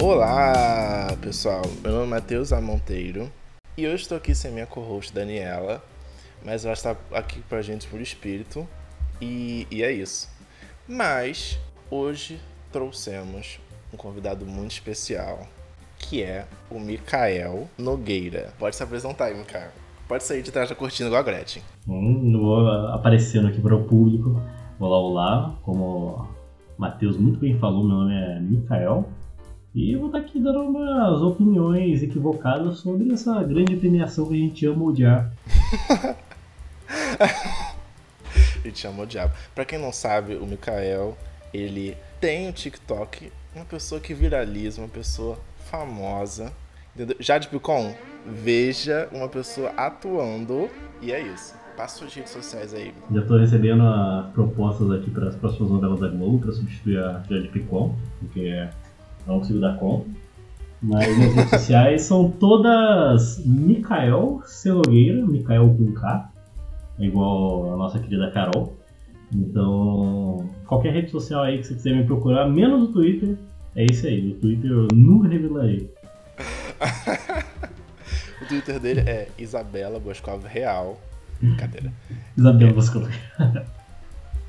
Olá, pessoal. Meu nome é Matheus Amonteiro e hoje estou aqui sem minha co-host Daniela, mas ela está aqui pra gente por espírito e, e é isso. Mas hoje trouxemos um convidado muito especial, que é o Mikael Nogueira. Pode se apresentar aí, Mikael. Pode sair de trás da cortina igual a Gretchen. Hum, vou aparecendo aqui para o público. Olá, olá. Como o Matheus muito bem falou, meu nome é Mikael. E eu vou estar aqui dando umas opiniões equivocadas sobre essa grande premiação que a gente ama odiar. a gente ama o diabo. Pra quem não sabe, o Mikael, ele tem um TikTok, uma pessoa que viraliza, uma pessoa famosa. Entendeu? Jade Picon, veja uma pessoa atuando e é isso. Passa suas redes sociais aí. Já estou recebendo as propostas aqui para as próximas novelas da Globo para substituir a Jade Picon, porque não consigo dar conta. Mas minhas redes sociais são todas Mikael Celogueira, Mikael com K, é igual a nossa querida Carol. Então, qualquer rede social aí que você quiser me procurar, menos o Twitter, é isso aí. O Twitter eu nunca revelarei. o Twitter dele é Isabela Boscov Real. Brincadeira. Isabela Boscov.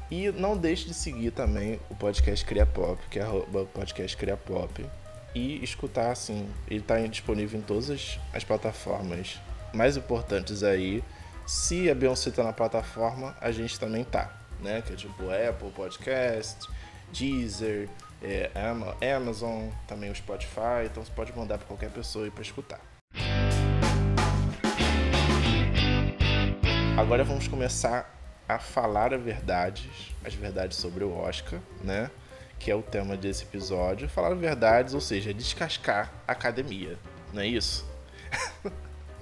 E não deixe de seguir também o podcast Cria Pop, que é podcast Cria Pop. E escutar, assim, ele está disponível em todas as, as plataformas mais importantes aí. Se a Beyoncé tá na plataforma, a gente também tá, né? Que é tipo Apple Podcast, Deezer, é, Amazon, também o Spotify. Então você pode mandar para qualquer pessoa aí para escutar. Agora vamos começar a falar a verdade, as verdades sobre o Oscar, né? Que é o tema desse episódio. Falar verdades, ou seja, descascar a academia, não é isso?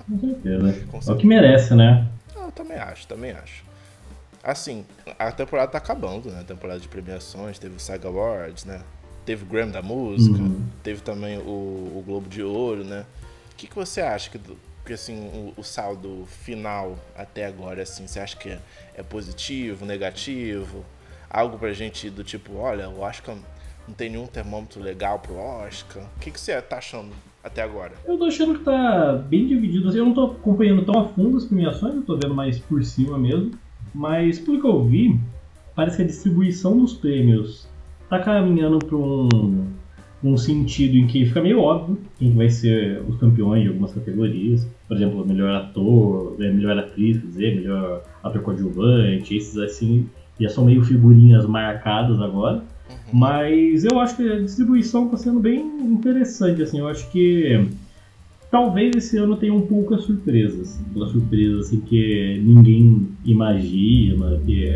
Com certeza. Com certeza. É o que merece, né? Eu também acho, também acho. Assim, a temporada tá acabando, né? A temporada de premiações, teve o Saga Awards, né? Teve o Grammy da Música, uhum. teve também o, o, Globo de Ouro, né? O que, que você acha que, porque assim, o, o, saldo final até agora, assim, você acha que é, é, positivo, negativo? Algo pra gente do tipo, olha, acho que não tem nenhum termômetro legal pro Oscar. O que, que você tá achando até agora? Eu tô achando que tá bem dividido. Assim, eu não tô acompanhando tão a fundo as premiações, eu tô vendo mais por cima mesmo. Mas pelo que eu vi, parece que a distribuição dos prêmios tá caminhando para um um sentido em que fica meio óbvio quem vai ser os campeões de algumas categorias. Por exemplo, melhor ator, é, melhor atriz, quer dizer, melhor ator coadjuvante, esses assim, já são meio figurinhas marcadas agora. Uhum. Mas eu acho que a distribuição está sendo bem interessante, assim, eu acho que talvez esse ano tenha um poucas surpresas. Aquela surpresa assim que ninguém imagina que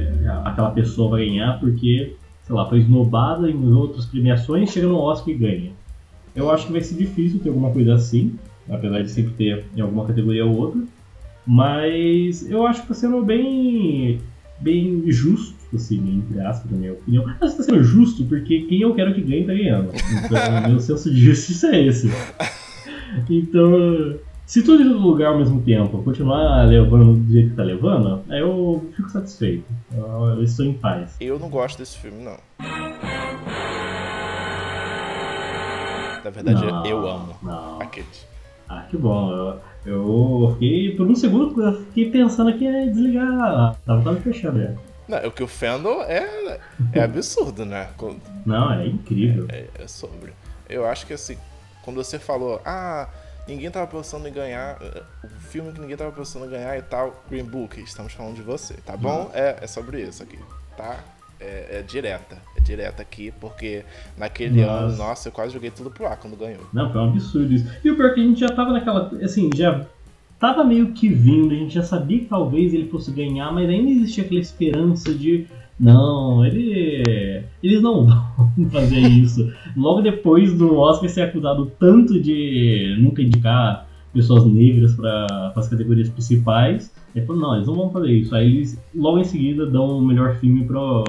aquela pessoa vai ganhar porque sei lá, foi esnobada em outras premiações, chega no Oscar e ganha. Eu acho que vai ser difícil ter alguma coisa assim, apesar de sempre ter em alguma categoria ou outra. Mas eu acho que está sendo bem, bem justo, assim, entre aspas, na minha opinião. Mas está sendo justo porque quem eu quero que ganhe está ganhando. Então, meu senso de justiça é esse. Então, se tudo todo lugar ao mesmo tempo continuar levando do jeito que tá levando, aí eu fico satisfeito. Eu, eu estou em paz. Eu não gosto desse filme, não. Na verdade, não, eu amo não. aqueles. Ah, que bom. Eu, eu fiquei, por um segundo, eu fiquei pensando que ia desligar. Tava quase fechando já. Não, o que o Fandom é, é absurdo, né? Não, é incrível. É, é sobre. Eu acho que assim, quando você falou, ah, ninguém tava pensando em ganhar. Eh, o filme que ninguém tava pensando em ganhar e tal, Green Book, estamos falando de você, tá bom? Uhum. É, é sobre isso aqui, tá? É, é, direta, é direta aqui, porque naquele nossa. ano, nossa, eu quase joguei tudo pro ar quando ganhou. Não, foi um absurdo isso. E o pior é que a gente já tava naquela. Assim, já tava meio que vindo, a gente já sabia que talvez ele fosse ganhar, mas ainda existia aquela esperança de não, ele, eles não vão fazer isso. Logo depois do Oscar ser acusado tanto de nunca indicar pessoas negras para as categorias principais, ele falou, não, eles não vão fazer isso. Aí eles logo em seguida dão o melhor filme pro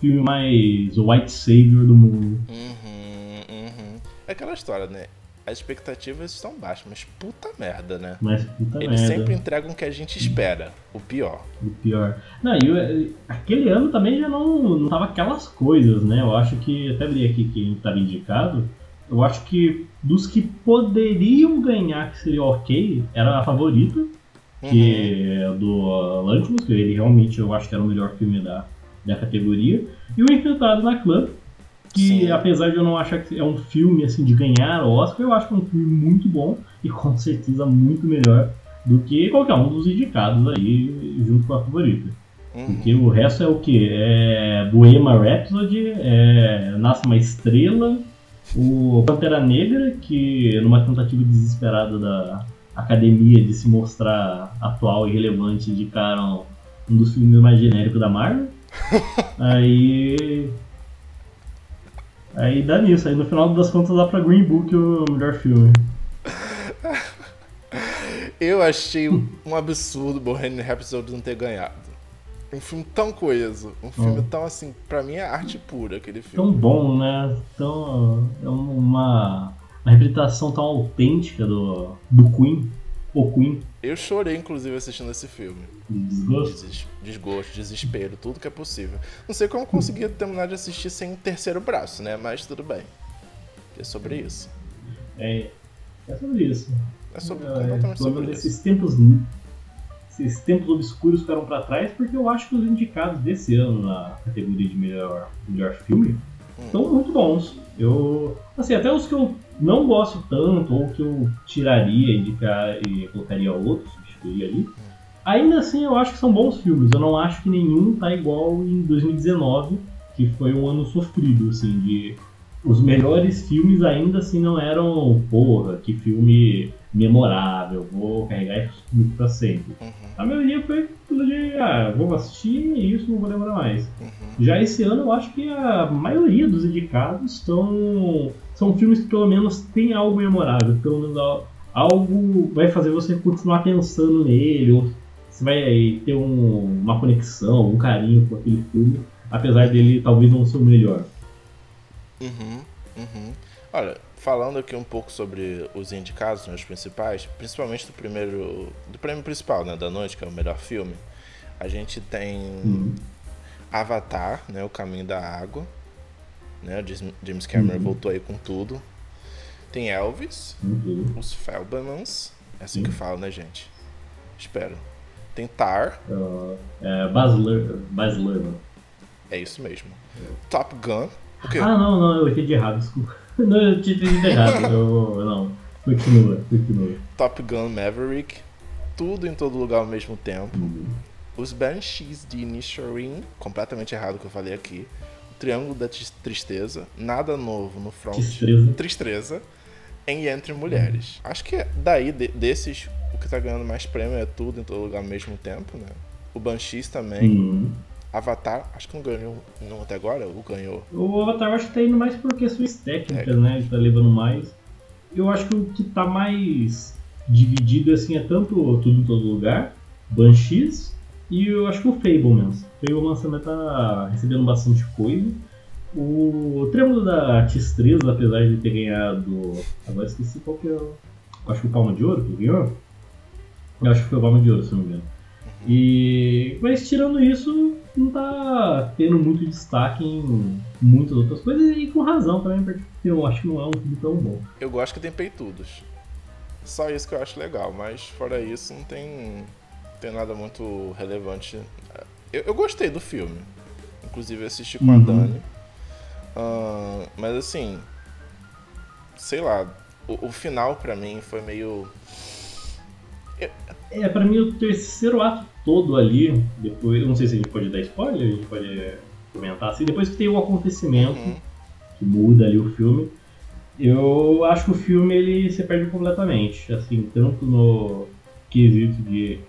filme mais white savior do mundo. Uhum, uhum. É aquela história, né? As expectativas estão baixas, mas puta merda, né? Mas puta Eles merda. sempre entregam o que a gente espera, o pior. O pior. Não, e o- aquele ano também já não, não tava aquelas coisas, né? Eu acho que, até li aqui quem estava indicado, eu acho que dos que poderiam ganhar, que seria ok, era a favorita, que é do Lantimos, que ele realmente eu acho que era o melhor filme da, da categoria, e o Infiltrado na Clã, que Sim. apesar de eu não achar que é um filme assim de ganhar o Oscar, eu acho que é um filme muito bom e com certeza muito melhor do que qualquer um dos indicados aí junto com a favorita. Uhum. Porque o resto é o que? É Bohemian Rhapsody, é Nasce uma Estrela, o Pantera Negra, que numa tentativa desesperada da academia de se mostrar atual e relevante, indicaram um dos filmes mais genéricos da Marvel. aí. Aí dá nisso, aí no final das contas dá pra Green Book o melhor filme. Eu achei um absurdo Bohemian Rhapsody não ter ganhado. Um filme tão coeso, um filme Hum. tão assim, pra mim é arte pura aquele Tão filme. bom, né? Tão, é uma, uma representação tão autêntica do, do Queen, o Queen, Eu chorei inclusive assistindo esse filme. de desgosto. Des- Desgosto, desespero, tudo que é possível. Não sei como eu consegui terminar de assistir sem um terceiro braço, né? Mas tudo bem. É sobre isso. É, é sobre isso. É sobre, É, completamente sobre isso. esses tempos, esses tempos obscuros ficaram pra trás, porque eu acho que os indicados desse ano na categoria de melhor, melhor filme Hum. são muito bons. Eu, assim, até os que eu não gosto tanto, ou que eu tiraria, indicar e colocaria outros, substituiria ali. Ainda assim, eu acho que são bons filmes. Eu não acho que nenhum tá igual em 2019, que foi um ano sofrido, assim, de os melhores filmes ainda assim não eram, porra, que filme memorável, vou carregar filme pra sempre. Uhum, A maioria foi aquilo de, ah, vou assistir e isso não vou lembrar mais. Uhum. Já esse ano eu acho que a maioria dos indicados estão são filmes que pelo menos tem algo memorável, pelo menos al- algo vai fazer você continuar pensando nele, ou você vai ter um- uma conexão, um carinho com aquele filme, apesar dele talvez não ser o melhor. Uhum, uhum. Olha, falando aqui um pouco sobre os indicados, né, os principais, principalmente do primeiro, do prêmio principal, né, da noite, que é o melhor filme, a gente tem Hum. Avatar, né, o Caminho da Água, né, James- Cameron Uhum. voltou aí com tudo. Tem Elvis, Muito. os Felbamans, é assim Uhum. que fala, né, gente? Espero. Tem Tar, Uh, é, Baz Luhr- Baz Luhrmann. é isso mesmo. Top Gun? Ah, não, não, eu entendi errado, desculpa. Não, eu tinha entendido errado. Eu, não, continua, continua. Top Gun Maverick, tudo em todo lugar ao mesmo tempo. Os Banshees de Inisherin, completamente errado o que eu falei aqui. O Triângulo da Tristeza, nada novo no front. Tristeza. Tristeza. Em Entre Mulheres. Acho que daí, de- desses, o que tá ganhando mais prêmio é tudo em todo lugar ao mesmo tempo, né? O Banshees também. Hum. Avatar, acho que não ganhou não até agora, ou ganhou. O Avatar acho que tá indo mais por questões técnicas, É. né? Ele tá levando mais. Eu acho que o que tá mais dividido assim é tanto Tudo em Todo Lugar, Banshees, e eu acho que o Fablemans. Fablemans também tá recebendo bastante coisa. O Trêmulo da T3, apesar de ter ganhado. Agora esqueci qual que é. Acho que o Palma de Ouro que ganhou. Eu acho que foi o Palma de Ouro, se não me engano. E, mas tirando isso, não tá tendo muito destaque em muitas outras coisas e com razão também, porque eu acho que não é um filme tão bom. Eu gosto que tem peitudos. Só isso que eu acho legal, mas fora isso não tem, tem nada muito relevante. Eu, eu gostei do filme. Inclusive assisti com a Uhum. Dani. Ah, mas assim, sei lá, o, o final pra mim foi meio. É, pra mim o terceiro ato todo ali, depois, eu não sei se a gente pode dar spoiler, a gente pode comentar assim, depois que tem o acontecimento Uhum, que muda ali o filme, eu acho que o filme ele se perde completamente, assim, tanto no quesito de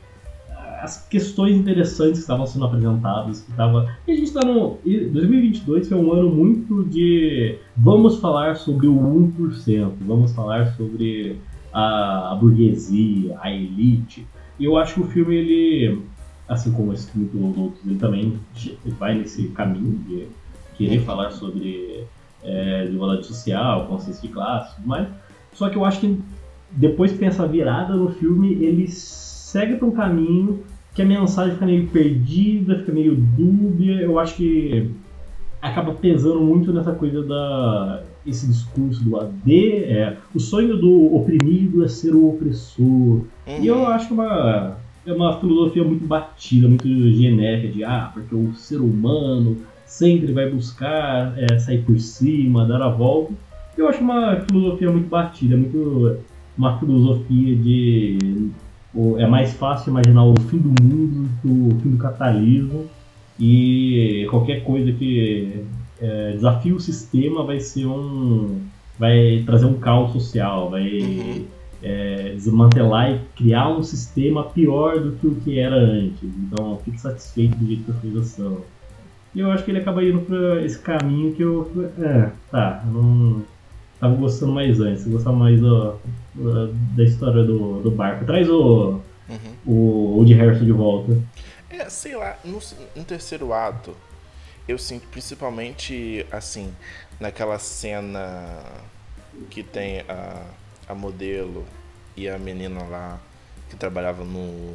as questões interessantes que estavam sendo apresentadas, que tava, e a gente tá no e 2022 foi um ano muito de vamos falar sobre o 1%, vamos falar sobre a, a burguesia, a elite. E eu acho que o filme ele assim como esse filme dos outros, ele também vai nesse caminho de querer falar sobre é, desigualdade social, consciência de classe, mas Só que eu acho que depois que tem essa virada no filme, ele segue para um caminho que a mensagem fica meio perdida, fica meio dúbia. Eu acho que acaba pesando muito nessa coisa da esse discurso do AD, é, o sonho do oprimido é ser o opressor. Uhum. E eu acho que é uma, é uma filosofia muito batida, muito genérica de ah, porque o ser humano sempre vai buscar é, sair por cima, dar a volta. Eu acho uma filosofia muito batida, muito uma filosofia de é mais fácil imaginar o fim do mundo que o fim do capitalismo. E qualquer coisa que é, desafie o sistema vai ser um vai trazer um caos social vai é, desmantelar e criar um sistema pior do que o que era antes. Então fique satisfeito do jeito que as coisas são e eu acho que ele acaba indo para esse caminho que eu é, tá não tava gostando mais antes gostava mais do, da história do, do barco traz o uhum. o Woody Harrison de volta é, sei lá, no, no terceiro ato, eu sinto principalmente, assim, naquela cena que tem a, a modelo e a menina lá que trabalhava no,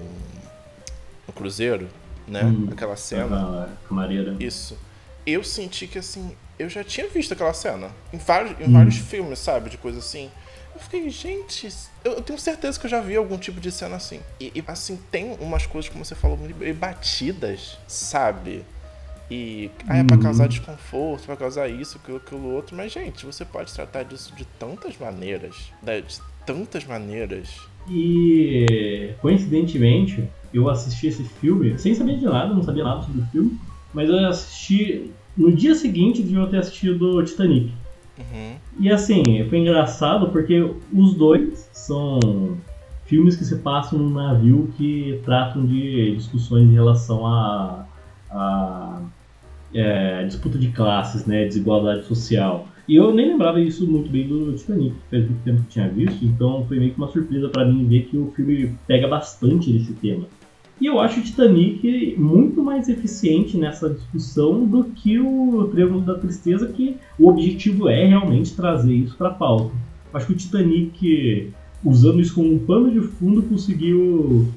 no cruzeiro, né? Hum, aquela cena. A camareira. Isso. Eu senti que, assim, eu já tinha visto aquela cena em vários, em hum. vários filmes, sabe? De coisa assim. Eu fiquei, gente, eu tenho certeza que eu já vi algum tipo de cena assim. E, e assim, tem umas coisas, como você falou, batidas, sabe? E ah, é pra causar uhum. desconforto, pra causar isso, aquilo, aquilo outro. Mas, gente, você pode tratar disso de tantas maneiras. De tantas maneiras. E coincidentemente, eu assisti esse filme sem saber de nada, não sabia nada sobre o filme. Mas eu assisti no dia seguinte de eu ter assistido Titanic. Uhum. E assim, foi engraçado porque os dois são filmes que se passam num navio que tratam de discussões em relação a, a é, disputa de classes, né, desigualdade social. E eu nem lembrava isso muito bem do Titanic, faz muito tempo que tinha visto, então foi meio que uma surpresa para mim ver que o filme pega bastante desse tema. E eu acho o Titanic muito mais eficiente nessa discussão do que o Triângulo da Tristeza, que o objetivo é realmente trazer isso para a pauta. Eu acho que o Titanic, usando isso como um pano de fundo, conseguiu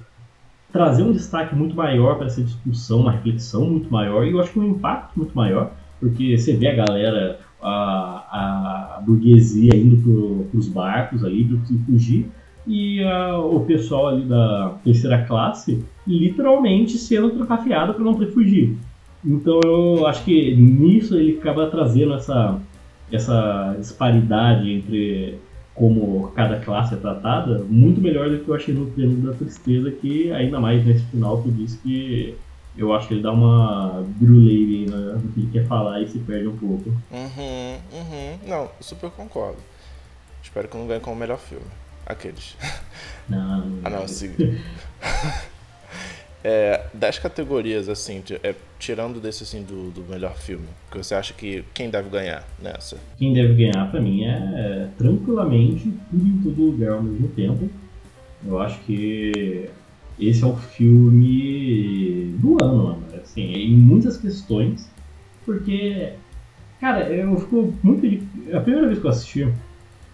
trazer um destaque muito maior para essa discussão, uma reflexão muito maior, e eu acho que um impacto muito maior, porque você vê a galera, a, a burguesia indo para os barcos ali para fugir, e uh, o pessoal ali da terceira classe literalmente sendo trocafiado para não poder fugir. Então eu acho que nisso ele acaba trazendo essa, essa disparidade entre como cada classe é tratada muito melhor do que eu achei no Triângulo da Tristeza, que ainda mais nesse final eu disse que eu acho que ele dá uma bruleira no que ele quer falar e se perde um pouco. Uhum, uhum. Não, super concordo. Espero que não ganhe o melhor filme. Aqueles. Não, não. ah, não, sim. é, das categorias, assim, de, é, tirando desse, assim, do, do melhor filme, que você acha que quem deve ganhar nessa? Quem deve ganhar, pra mim, é, é tranquilamente tudo em todo lugar ao mesmo tempo. Eu acho que esse é o filme do ano, mano. Assim, em muitas questões, porque, cara, eu fico muito. A primeira vez que eu assisti,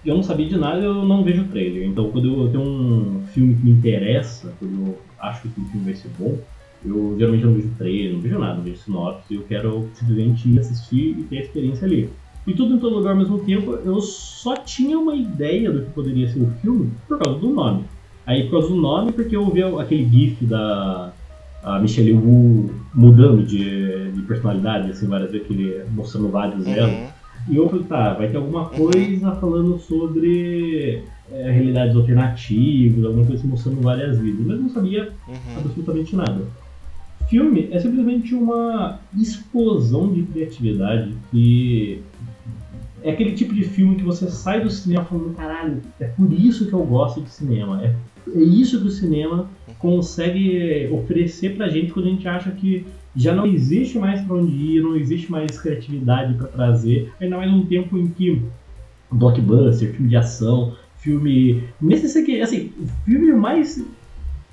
eu não sabia de nada, eu não vejo trailer. Então, quando eu tenho um filme que me interessa, quando eu acho que o filme vai ser bom, eu geralmente não vejo trailer, não vejo nada, não vejo sinopse, eu quero simplesmente ir assistir e ter a experiência ali. E tudo em todo lugar ao mesmo tempo, eu só tinha uma ideia do que poderia ser o filme por causa do nome. Aí, por causa do nome, porque eu vi aquele gif da Michelle Wu mudando de, de personalidade, assim, várias vezes, aquele, mostrando vários. Uhum. E eu falei, tá, vai ter alguma coisa falando sobre é, realidades alternativas, alguma coisa mostrando várias vidas, mas não sabia uhum. absolutamente nada. Filme é simplesmente uma explosão de criatividade que é aquele tipo de filme que você sai do cinema falando, caralho, é por isso que eu gosto de cinema, é, é isso que o cinema consegue oferecer pra gente quando a gente acha que já não existe mais para onde ir, não existe mais criatividade para trazer, ainda mais um tempo em que blockbuster, filme de ação, filme. Nesse aqui, assim, o filme mais.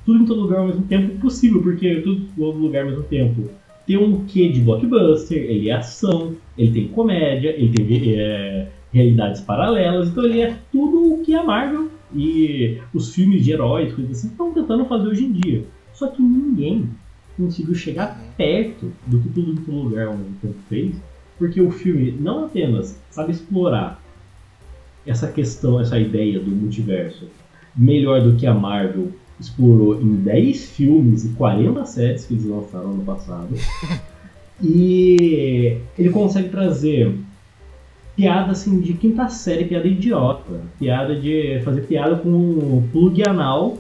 Tudo em todo lugar ao mesmo tempo possível, porque tudo em todo lugar ao mesmo tempo. Tem um quê de blockbuster, ele é ação, ele tem comédia, ele tem é, realidades paralelas. Então ele é tudo o que a Marvel e os filmes de heróis, coisas assim, estão tentando fazer hoje em dia. Só que ninguém conseguiu chegar perto do que Tudo Todo Lugar ao mesmo tempo fez, porque o filme não apenas sabe explorar essa questão, essa ideia do multiverso melhor do que a Marvel explorou em 10 filmes e 40 séries que eles lançaram no passado. E ele consegue trazer piada assim de quinta série, piada idiota, piada de fazer piada com plug anal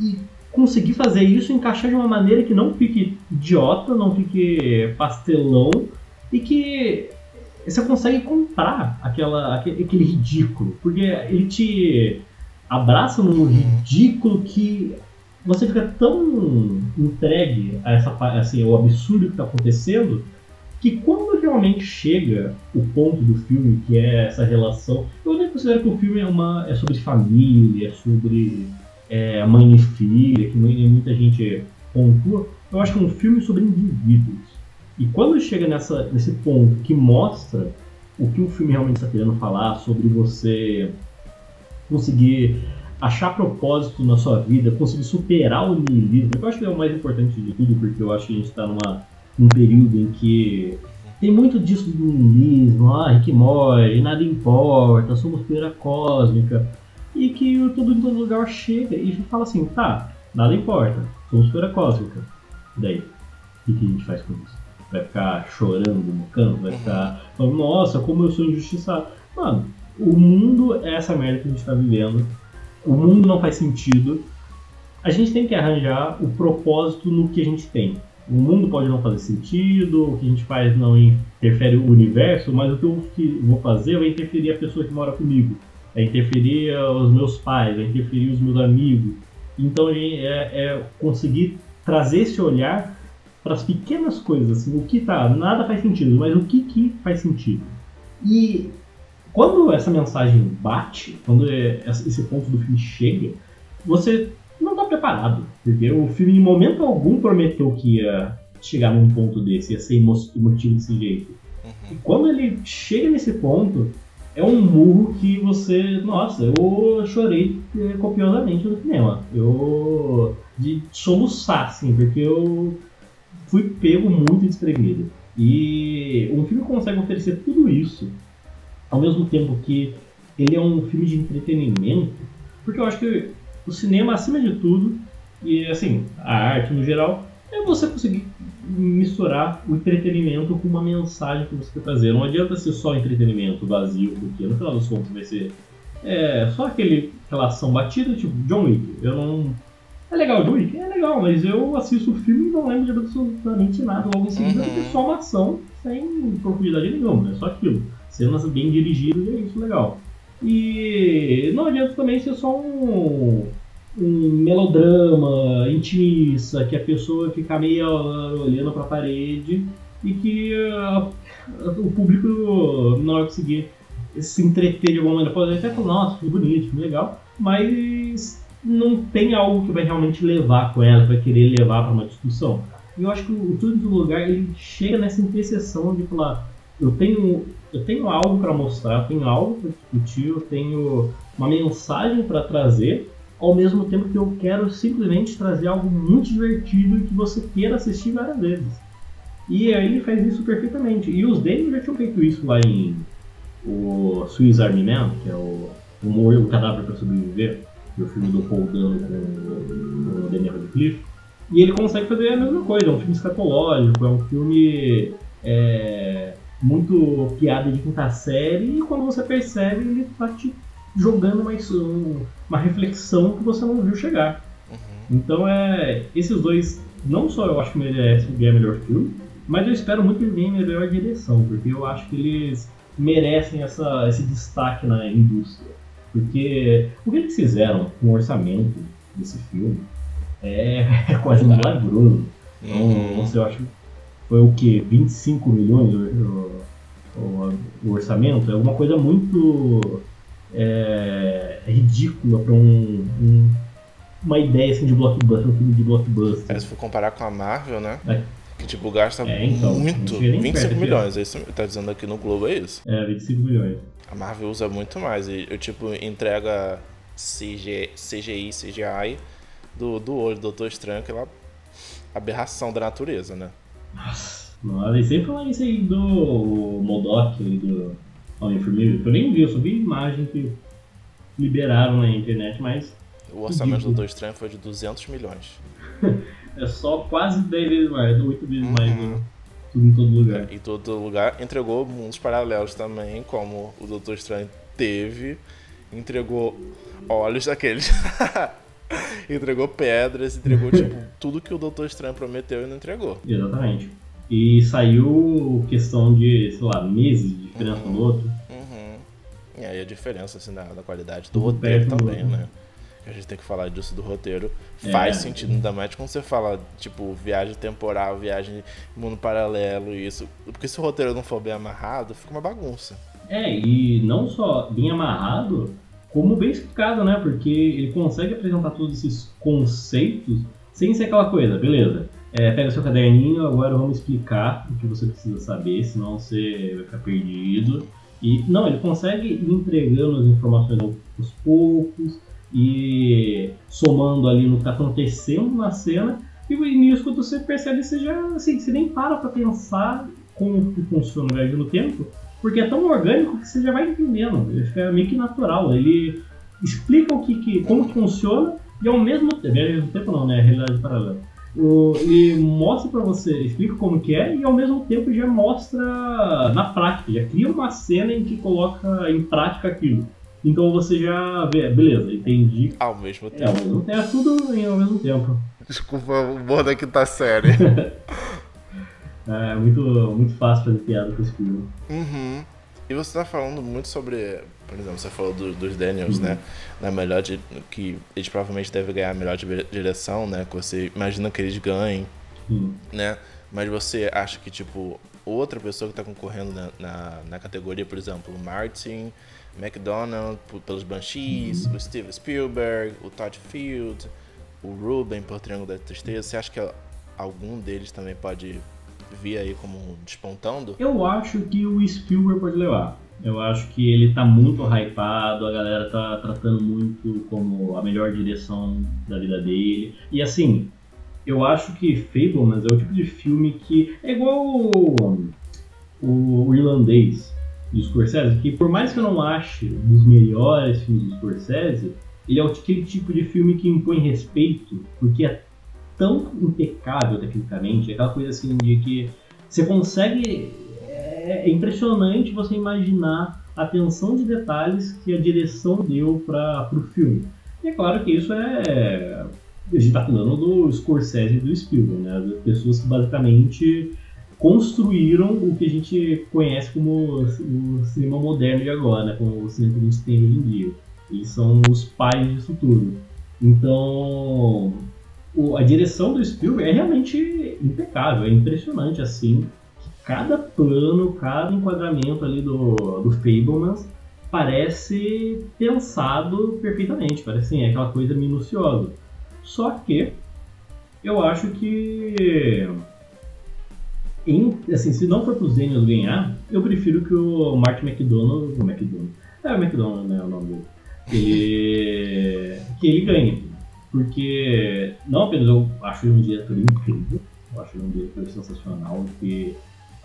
e conseguir fazer isso encaixar de uma maneira que não fique idiota, não fique pastelão e que você consegue comprar aquela, aquele ridículo, porque ele te abraça num uhum. ridículo que você fica tão entregue a essa assim, o absurdo que está acontecendo que quando realmente chega o ponto do filme que é essa relação, eu nem considero que o filme é uma é sobre família, é sobre é, mãe e filha, que muita gente pontua. Eu acho que é um filme sobre indivíduos. E quando chega nessa, nesse ponto que mostra o que o filme realmente está querendo falar sobre você conseguir achar propósito na sua vida, conseguir superar o niilismo. Eu acho que é o mais importante de tudo, porque eu acho que a gente está num período em que tem muito disso do niilismo, ah, Rick Morty, nada importa, somos poeira cósmica, e que todo em todo lugar chega e fala assim, tá, nada importa, somos poeira cósmica. E daí? O que a gente faz com isso? Vai ficar chorando no canto? Vai ficar falando, nossa, como eu sou injustiçado? Mano, o mundo é essa merda que a gente está vivendo o mundo não faz sentido. A gente tem que arranjar o propósito no que a gente tem. O mundo pode não fazer sentido, o que a gente faz não interfere o universo, mas o que eu vou fazer vai interferir a pessoa que mora comigo, vai interferir os meus pais, vai interferir os meus amigos. Então é, é conseguir trazer esse olhar para as pequenas coisas, assim, o que tá, nada faz sentido, mas o que que faz sentido. E quando essa mensagem bate, quando é, esse ponto do filme chega, você não está preparado. Porque o filme, em momento algum, prometeu que ia chegar num ponto desse, ia ser emotivo desse jeito. Uhum. E quando ele chega nesse ponto, é um murro que você. Nossa, eu chorei é, copiosamente no cinema. Eu. de soluçar, assim, porque eu fui pego muito desprevenido. E um filme consegue oferecer tudo isso ao mesmo tempo que ele é um filme de entretenimento, porque eu acho que o cinema, acima de tudo, e assim, a arte no geral, é você conseguir misturar o entretenimento com uma mensagem que você quer trazer. Não adianta ser só entretenimento vazio, porque no final das contas vai ser é, só aquele, aquela ação batida, tipo John Wick. Eu não. É legal John Wick? É legal, mas eu assisto o filme e não lembro de absolutamente nada logo em seguida, uhum. porque é só uma ação sem profundidade nenhuma, é só aquilo cenas bem dirigidas e é isso legal. E não adianta também ser só um, um melodrama intimista, que a pessoa fica meio olhando para a parede e que uh, o público não vai conseguir se entreter de alguma maneira. Pode até falar, nossa, que bonito, que legal, mas não tem algo que vai realmente levar com ela, vai querer levar para uma discussão. E eu acho que o Tudo do Lugar ele chega nessa interseção de falar: eu tenho eu tenho algo para mostrar, tenho algo para discutir, eu tenho uma mensagem para trazer, ao mesmo tempo que eu quero simplesmente trazer algo muito divertido e que você queira assistir várias vezes. E ele faz isso perfeitamente. E os Daniels já tinham feito isso lá em o Swiss Army Man, que é o Humor o Cadáver para Sobreviver, é o filme do Paul Dano com o Daniel Radcliffe. E ele consegue fazer a mesma coisa, é um filme escatológico, é um filme é, muito piada de quinta série, e quando você percebe, ele tá te jogando mais um, uma reflexão que você não viu chegar. Uhum. Então é. Esses dois, não só eu acho que merecem ganhar melhor filme, mas eu espero muito que eles ganhem melhor direção, porque eu acho que eles merecem essa, esse destaque na indústria. Porque o que eles fizeram com o orçamento desse filme é, é quase milagroso. Então, uhum. não sei, eu acho foi o que? 25 milhões o, o, o, orçamento? É alguma coisa muito é, ridícula para um, um, uma ideia assim, de blockbuster, um filme de blockbuster. É, se for comparar com a Marvel, né? É. que tipo gasta é, então, muito, 25 milhões, é isso tá dizendo aqui no Globo, é isso? É, 25 milhões. A Marvel usa muito mais e eu tipo entrega CG, CGI, CGI do, do olho do Doutor Estranho, aquela aberração da natureza, né? Nossa, nossa e sem falar isso aí do Modok e do Homem-Formiga, que eu nem vi, eu só vi imagem que liberaram na internet, mas... O orçamento do Doutor Estranho foi de 200 milhões. é só quase 10 vezes mais, 8 vezes uhum. mais, né? Tudo em todo lugar. É, em todo lugar. Entregou mundos paralelos também, como o Doutor Estranho teve. Entregou olhos daqueles. entregou pedras, entregou tipo, tudo que o Doutor Estranho prometeu e não entregou. Exatamente. E saiu questão de, sei lá, meses de diferença uhum. no outro. E aí a diferença assim, na, na qualidade do roteiro também, né? A gente tem que falar disso do roteiro. É. Faz sentido, ainda mais quando você fala, tipo, viagem temporal, viagem mundo paralelo e isso. Porque se o roteiro não for bem amarrado, fica uma bagunça. É, e não só bem amarrado, como bem explicado, né? Porque ele consegue apresentar todos esses conceitos sem ser aquela coisa, beleza. É, pega seu caderninho, agora vamos explicar o que você precisa saber, senão você vai ficar perdido. E não, ele consegue ir entregando as informações aos poucos e somando ali no que está acontecendo na cena. E nisso, quando você percebe, você já assim, você nem para para pensar como que funciona o viagem no tempo, porque é tão orgânico que você já vai entendendo. Ele fica meio que natural. Ele explica o que, que como funciona e ao mesmo tempo, ao mesmo tempo não, né? Realidade paralela. O, ele mostra para você, explica como que é e ao mesmo tempo já mostra na prática, já cria uma cena em que coloca em prática aquilo. Então você já vê, beleza, entendi. Ao mesmo tempo. É, ao mesmo tempo, é tudo em, ao mesmo tempo. Desculpa, o humor da quinta série. É muito, muito fácil fazer piada com esse filme. Uhum. E você tá falando muito sobre, por exemplo, você falou do, dos Daniels, uhum. né? Na melhor de, que eles provavelmente devem ganhar a melhor direção, né? Que você imagina que eles ganhem, uhum. né? Mas você acha que, tipo, outra pessoa que tá concorrendo na, na, na categoria, por exemplo, o Martin, McDonald pelos Banshees, uhum. o Steven Spielberg, o Todd Field, o Ruben por Triângulo da Tristeza, você acha que algum deles também pode via aí como despontando? Eu acho que o Spielberg pode levar. Eu acho que ele tá muito hypado, a galera tá tratando muito como a melhor direção da vida dele. E assim, eu acho que Fablemans é o tipo de filme que é igual o, o irlandês do Scorsese, que por mais que eu não ache dos melhores filmes do Scorsese, ele é aquele tipo de filme que impõe respeito, porque é tão impecável tecnicamente, aquela coisa assim de que você consegue. É, é impressionante você imaginar a atenção de detalhes que a direção deu para o filme. E é claro que isso é. A gente está falando do Scorsese e do Spielberg, né? As pessoas que basicamente construíram o que a gente conhece como o cinema moderno de agora, né? como o cinema que a gente tem hoje em dia. Eles são os pais disso tudo. Então, a direção do Spielberg é realmente impecável, é impressionante assim. Cada plano, cada enquadramento ali do, do Fablemans parece pensado perfeitamente, parece assim, é aquela coisa minuciosa. Só que eu acho que em, assim, se não for para os ganhar, eu prefiro que o Martin McDonald, o McDonald, é o McDonald, né, o nome dele, que, que ele ganhe. Porque não apenas eu acho ele um diretor incrível, eu acho ele um diretor sensacional, que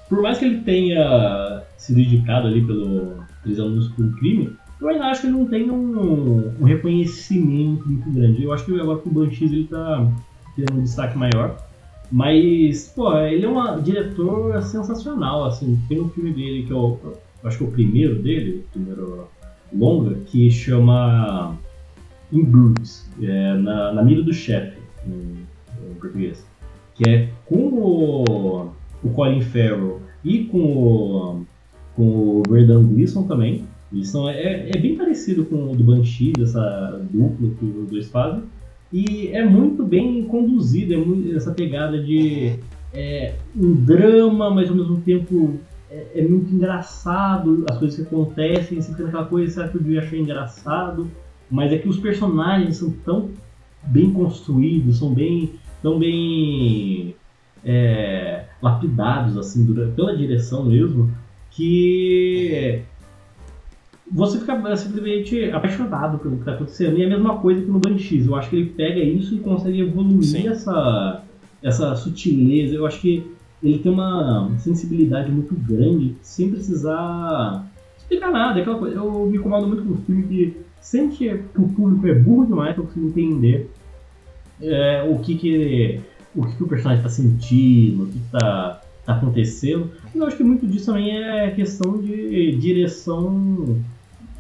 por mais que ele tenha sido indicado ali pelo Três Alunos por um Crime, eu ainda acho que ele não tem um, um reconhecimento muito grande. Eu acho que agora com o Banshees ele está tendo um destaque maior. Mas, pô, ele é um diretor sensacional, assim. Tem um filme dele que eu, eu acho que é o primeiro dele, o primeiro longa, que chama In Bruges, é, na, na mira do chefe, em, em, português. Que é com o, o Colin Farrell e com o, com o Brendan Gleeson também. São, é, é bem parecido com o do Banshee, essa dupla que os dois fazem. E é muito bem conduzido, é muito, essa pegada de é, um drama, mas ao mesmo tempo é, é, muito engraçado as coisas que acontecem, fica naquela coisa, será que eu devia achar engraçado? Mas é que os personagens são tão bem construídos, são bem, tão bem é, lapidados assim pela direção mesmo que você fica simplesmente apaixonado pelo que está acontecendo. E é a mesma coisa que no Banshees. Eu acho que ele pega isso e consegue evoluir essa, essa sutileza. Eu acho que ele tem uma sensibilidade muito grande sem precisar explicar nada. É aquela coisa. Eu me incomodo muito com o filme que sente que o público é burro demais para conseguir entender é, o que que o que, o personagem está sentindo, o que está tá acontecendo. Eu acho que muito disso também é questão de direção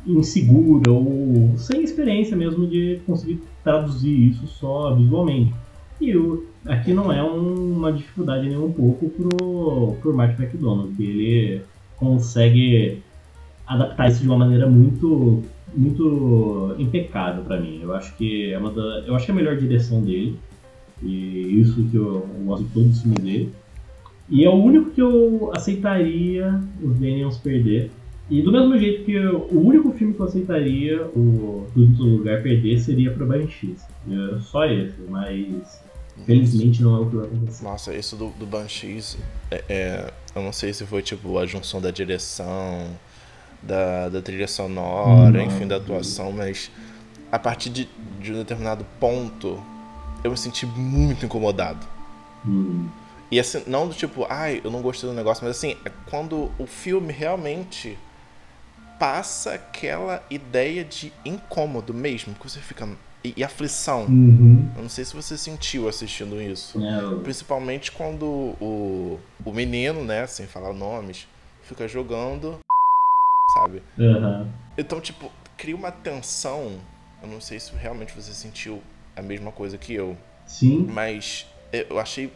insegura ou sem experiência mesmo de conseguir traduzir isso só visualmente. E o, aqui não é um, uma dificuldade nem um pouco pro, pro Martin McDonald, que ele consegue adaptar isso de uma maneira muito muito impecável para mim. Eu acho que é uma da, eu acho que é a melhor direção dele. E isso que eu, eu gosto de todos os filmes dele. E é o único que eu aceitaria os Daniels perder. E do mesmo jeito que eu, o único filme que eu aceitaria o Tudo Lugar perder seria para Banshees. É só esse, mas felizmente não é o que vai acontecer. Nossa, isso do, do Banshees, é, é, eu não sei se foi tipo a junção da direção, da, da trilha sonora, não, enfim, da atuação, mas a partir de, de um determinado ponto eu me senti muito incomodado. Hum. E assim, não do tipo, ai, eu não gostei do negócio, mas assim, é quando o filme realmente passa aquela ideia de incômodo mesmo, que você fica. E, e aflição. Uhum. Eu não sei se você sentiu assistindo isso. É, eu... Principalmente quando o, o menino, né, sem falar nomes, fica jogando. Sabe? Uhum. Então, tipo, cria uma tensão. Eu não sei se realmente você sentiu a mesma coisa que eu. Sim. Mas eu achei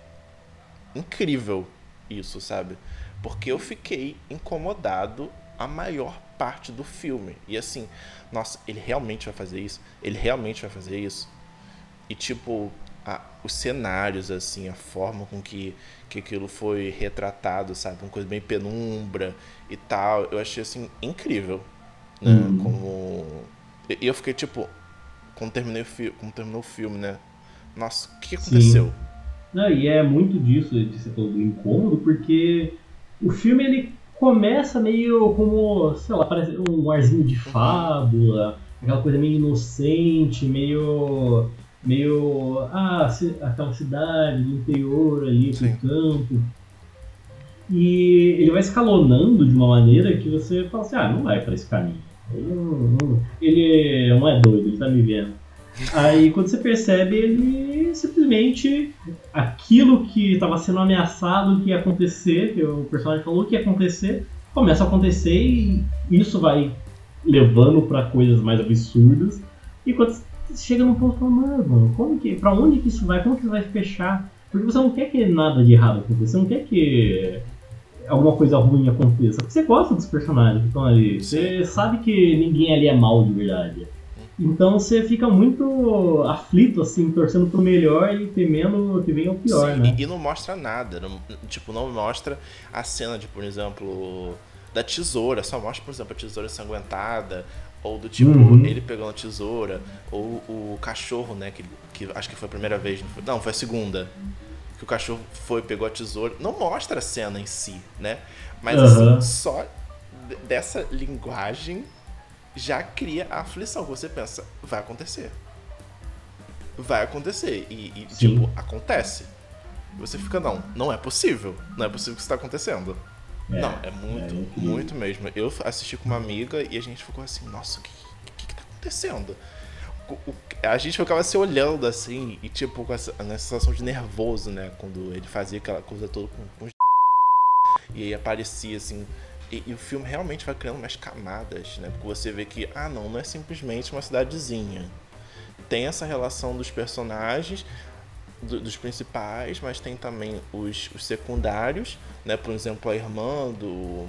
incrível isso, sabe? Porque eu fiquei incomodado a maior parte do filme. E assim, nossa, ele realmente vai fazer isso? Ele realmente vai fazer isso? E tipo, a, os cenários, assim, a forma com que, que aquilo foi retratado, sabe? Uma coisa bem penumbra e tal. Eu achei assim, incrível. Né? Uhum. Como. E eu fiquei tipo, quando, terminei o fi... quando terminou o filme, né? Nossa, o que aconteceu? Sim. Não, e é muito disso de ser todo incômodo, porque o filme ele começa meio como, sei lá, parece um arzinho de fábula, aquela coisa meio inocente, meio. meio. ah, aquela cidade do interior ali, do campo. E ele vai escalonando de uma maneira que você fala assim, ah, não vai para esse caminho. Ele não, ele não é doido, ele tá me vendo. Aí quando você percebe, ele simplesmente aquilo que estava sendo ameaçado que ia acontecer, que o personagem falou que ia acontecer, começa a acontecer e isso vai levando para coisas mais absurdas. E quando chega num ponto, mano, como que, pra onde que isso vai? Como que isso vai fechar? Porque você não quer que nada de errado aconteça, você não quer que alguma coisa ruim aconteça. Porque você gosta dos personagens que estão ali. Você sabe que ninguém ali é mal de verdade. Então você fica muito aflito, assim, torcendo pro melhor e temendo que venha o pior, Sim, né? E, e não mostra nada. Não, tipo, não mostra a cena de, por exemplo, da tesoura. Só mostra, por exemplo, a tesoura ensanguentada. Ou do tipo, uhum. ele pegando a tesoura. Ou o cachorro, né? Que, que acho que foi a primeira vez. Não, foi a segunda que o cachorro foi, pegou a tesoura. Não mostra a cena em si, né? Mas uhum. assim, só dessa linguagem já cria a aflição. Você pensa, vai acontecer. Vai acontecer. E, e tipo, acontece. E você fica, não, não é possível. Não é possível que isso está acontecendo. É, não, é muito, é muito mesmo. Eu assisti com uma amiga e a gente ficou assim, nossa, o que, que, que tá acontecendo? A gente ficava se olhando assim, e tipo, com essa, sensação de nervoso, né? Quando ele fazia aquela coisa toda com, com E aí aparecia assim. E, e, o filme realmente vai criando umas camadas, né? Porque você vê que, ah, não, não é simplesmente uma cidadezinha. Tem essa relação dos personagens, do, dos principais, mas tem também os, os secundários, né? Por exemplo, a irmã do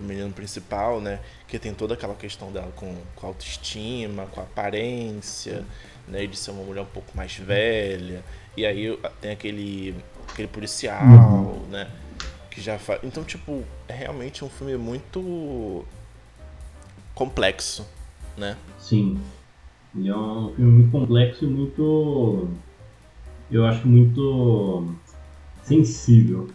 do menino principal, né? Que tem toda aquela questão dela com, com autoestima, com aparência, né? De ser uma mulher um pouco mais velha. E aí tem aquele, aquele policial, né? Que já faz. Então, tipo, é realmente um filme muito complexo, né? Sim. Ele é um filme muito complexo e muito. Eu acho muito sensível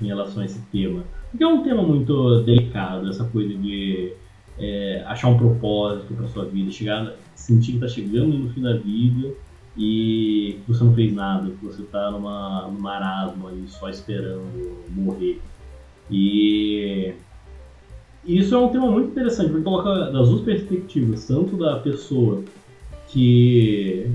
em relação a esse tema. Porque é um tema muito delicado, essa coisa de é, achar um propósito para sua vida, chegar, sentir que está chegando no fim da vida e que você não fez nada, que você está numa, num marasmo aí só esperando morrer. E isso é um tema muito interessante, porque coloca das duas perspectivas, tanto da pessoa que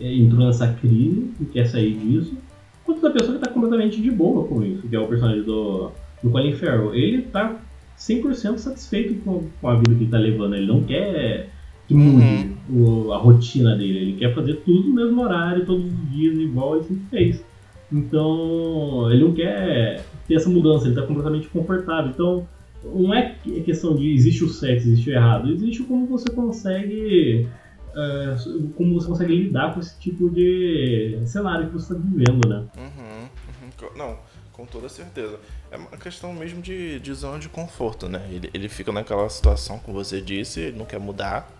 é, entrou nessa crise e quer sair disso, quanto da pessoa que está completamente de boa com isso, que é o personagem do, do Colin Farrell. Ele está 100% satisfeito com, com, a vida que ele está levando, ele não quer que mude uhum. o, a rotina dele, ele quer fazer tudo no mesmo horário, todos os dias, igual ele sempre fez. Então, ele não quer ter essa mudança, ele está completamente confortável. Então, não é questão de existe o certo, existe o errado, existe como você consegue é, como você consegue lidar com esse tipo de cenário que você está vivendo, né? Uhum, uhum. Não, com toda certeza. É uma questão mesmo de, de zona de conforto, né? Ele, ele fica naquela situação, como você disse, ele não quer mudar,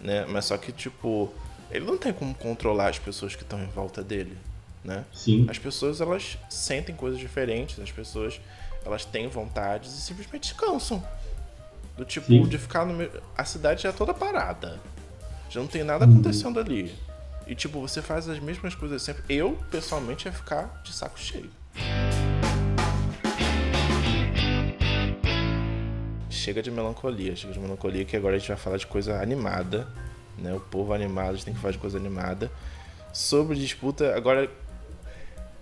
né? Mas só que, tipo, ele não tem como controlar as pessoas que estão em volta dele, né? Sim. As pessoas, elas sentem coisas diferentes, as pessoas, elas têm vontades e simplesmente cansam. Do tipo, Sim. de ficar no meio... A cidade já é toda parada. Já não tem nada acontecendo uhum. ali. E tipo, você faz as mesmas coisas sempre. Eu, pessoalmente, ia ficar de saco cheio. Chega de melancolia, chega de melancolia que agora a gente vai falar de coisa animada. Né? O povo animado, a gente tem que falar de coisa animada. Sobre disputa, agora.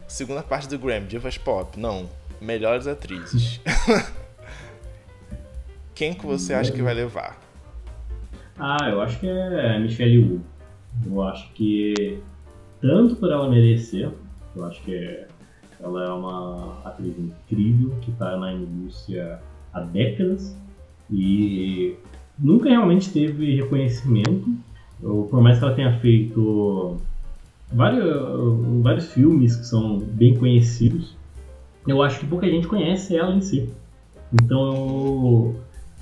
Segunda parte do Grammy, Divas Pop. Não, melhores atrizes. Quem que você acha que vai levar? Ah, eu acho que é Michelle Wu. Eu acho que tanto por ela merecer, eu acho que ela é uma atriz incrível que está na indústria há décadas e nunca realmente teve reconhecimento. por mais que ela tenha feito vários, vários filmes que são bem conhecidos, eu acho que pouca gente conhece ela em si. Então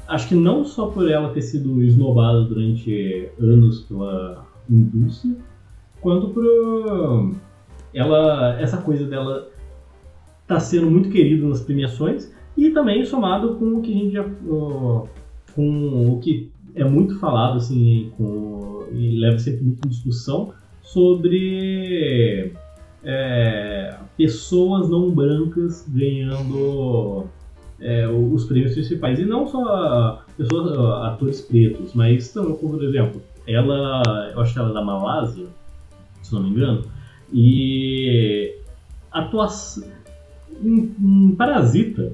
acho que não só por ela ter sido esnobada durante anos pela indústria, quanto por ela essa coisa dela tá sendo muito querida nas premiações e também somado com o que a gente já com o que é muito falado assim com, e leva sempre muito discussão sobre é, pessoas não brancas ganhando é, os prêmios principais. E não só pessoas, atores pretos, mas também, por exemplo, ela, eu acho que ela é da Malásia, se não me engano, e atuação. Em, em Parasita,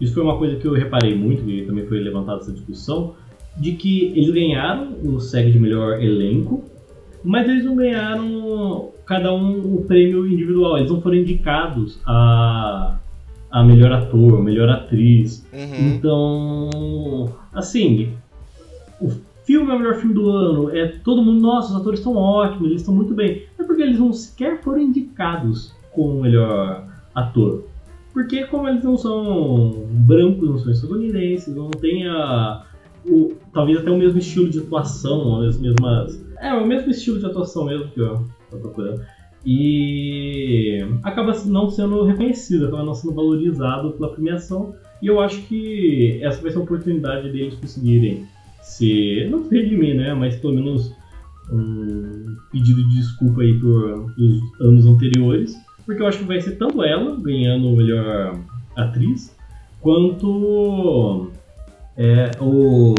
isso foi uma coisa que eu reparei muito, e também foi levantada essa discussão, de que eles ganharam o SEG de melhor elenco, mas eles não ganharam cada um o prêmio individual, eles não foram indicados a a melhor ator, a melhor atriz. Uhum. Então, assim, o filme é o melhor filme do ano, é todo mundo, nossa, os atores estão ótimos, eles estão muito bem. É porque eles não sequer foram indicados como melhor ator. Porque como eles não são brancos, não são estadunidenses, não tem a, o, talvez até o mesmo estilo de atuação, as mesmas. É, o mesmo estilo de atuação mesmo que eu tô procurando e acaba não sendo reconhecido, acaba não sendo valorizado pela premiação. E eu acho que essa vai ser a oportunidade deles conseguirem se não se redimir, né, mas pelo menos um pedido de desculpa aí por os anos anteriores, porque eu acho que vai ser tanto ela ganhando o melhor atriz, quanto é, o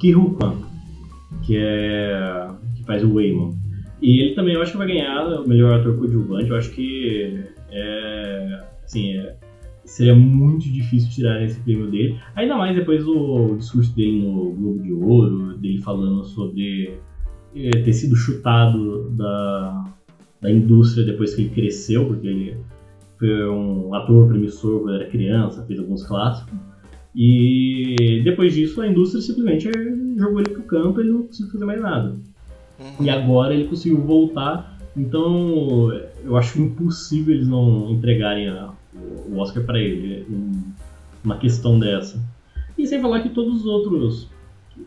Ki Kwan, que é que faz o Waymon. E ele também, eu acho que vai ganhar o melhor ator coadjuvante. Eu acho que é, assim, é, seria muito difícil tirar esse prêmio dele. Ainda mais depois do discurso dele no Globo de Ouro, dele falando sobre é, ter sido chutado da, da indústria depois que ele cresceu, porque ele foi um ator promissor quando era criança, fez alguns clássicos. E depois disso a indústria simplesmente jogou ele pro campo e ele não conseguiu fazer mais nada. Uhum. E agora ele conseguiu voltar. Então eu acho impossível eles não entregarem a, o Oscar para ele. Uma questão dessa. E sem falar que todos os outros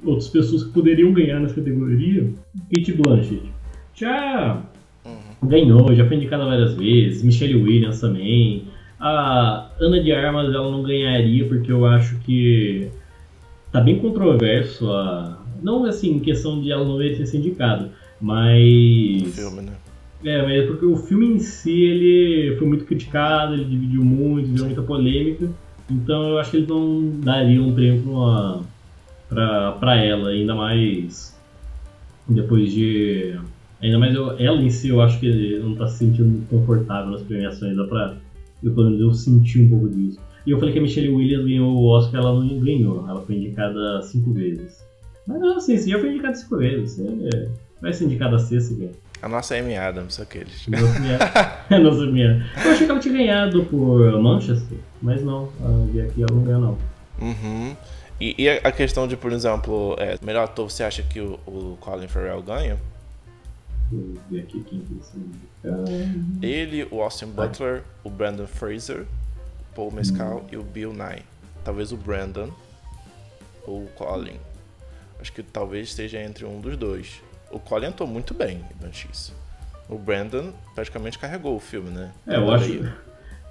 outras pessoas que poderiam ganhar nessa categoria, Kate Blanchett, já. Ganhou, já foi indicada várias vezes, Michelle Williams também, a, Ana de Armas ela não ganharia porque eu acho que tá bem controverso a não assim em questão de ela não merecer ser indicada, mas O filme, né? é, mas é porque o filme em si ele foi muito criticado, ele dividiu muito, deu muita polêmica. Então eu acho que eles não dariam um prêmio pra, uma, pra, pra ela, ainda mais depois de. Ainda mais eu, ela em si eu acho que não tá se sentindo muito confortável nas premiações, dá pra. Eu pelo menos eu senti um pouco disso. E eu falei que a Michelle Williams ganhou o Oscar, ela não ganhou, ela foi indicada cinco vezes. Mas não, assim, se já foi indicada cinco vezes, é, vai ser indicada a sexta, é. A nossa Amy Adams, aqueles. Nossa, minha... Nossa, minha... Eu achei que ela tinha ganhado por Manchester, mas não, a vi aqui ela não ganhou não. Uhum. E, e a questão de, por exemplo, é, melhor ator, você acha que o, o Colin Farrell ganha? Ver aqui quem que indicar. Ele, o Austin Butler, o Brandon Fraser, o Paul Mescal e o Bill Nye. Talvez o Brandon ou o Colin. Acho que talvez esteja entre um dos dois. O Colin atuou muito bem em Banshees. O Brandon praticamente carregou o filme, né? É, eu acho.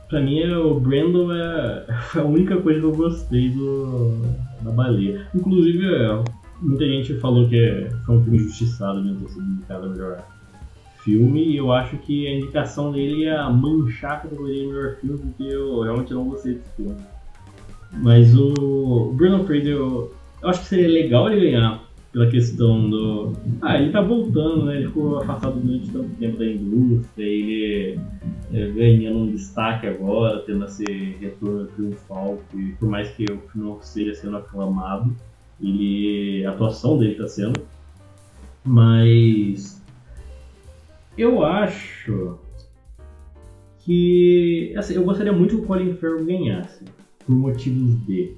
Pra mim, o Brandon é foi a única coisa que eu gostei do, da baleia. Inclusive, é, muita gente falou que é- foi um filme injustiçado mesmo ter sido indicado a melhor filme. E eu acho que a indicação dele ia manchar a categoria de melhor filme, porque eu realmente não gostei desse filme. Mas o, o Brandon Fraser, eu, eu acho que seria legal ele ganhar pela questão do. Ah, ele tá voltando, né? Ele ficou afastado durante tanto tempo da indústria, ele é, ganhando um destaque agora, tendo esse retorno triunfal, e por mais que o filme não esteja sendo aclamado, ele, a atuação dele está sendo. Mas eu acho que assim, eu gostaria muito que o Colin Farrell ganhasse, por motivos de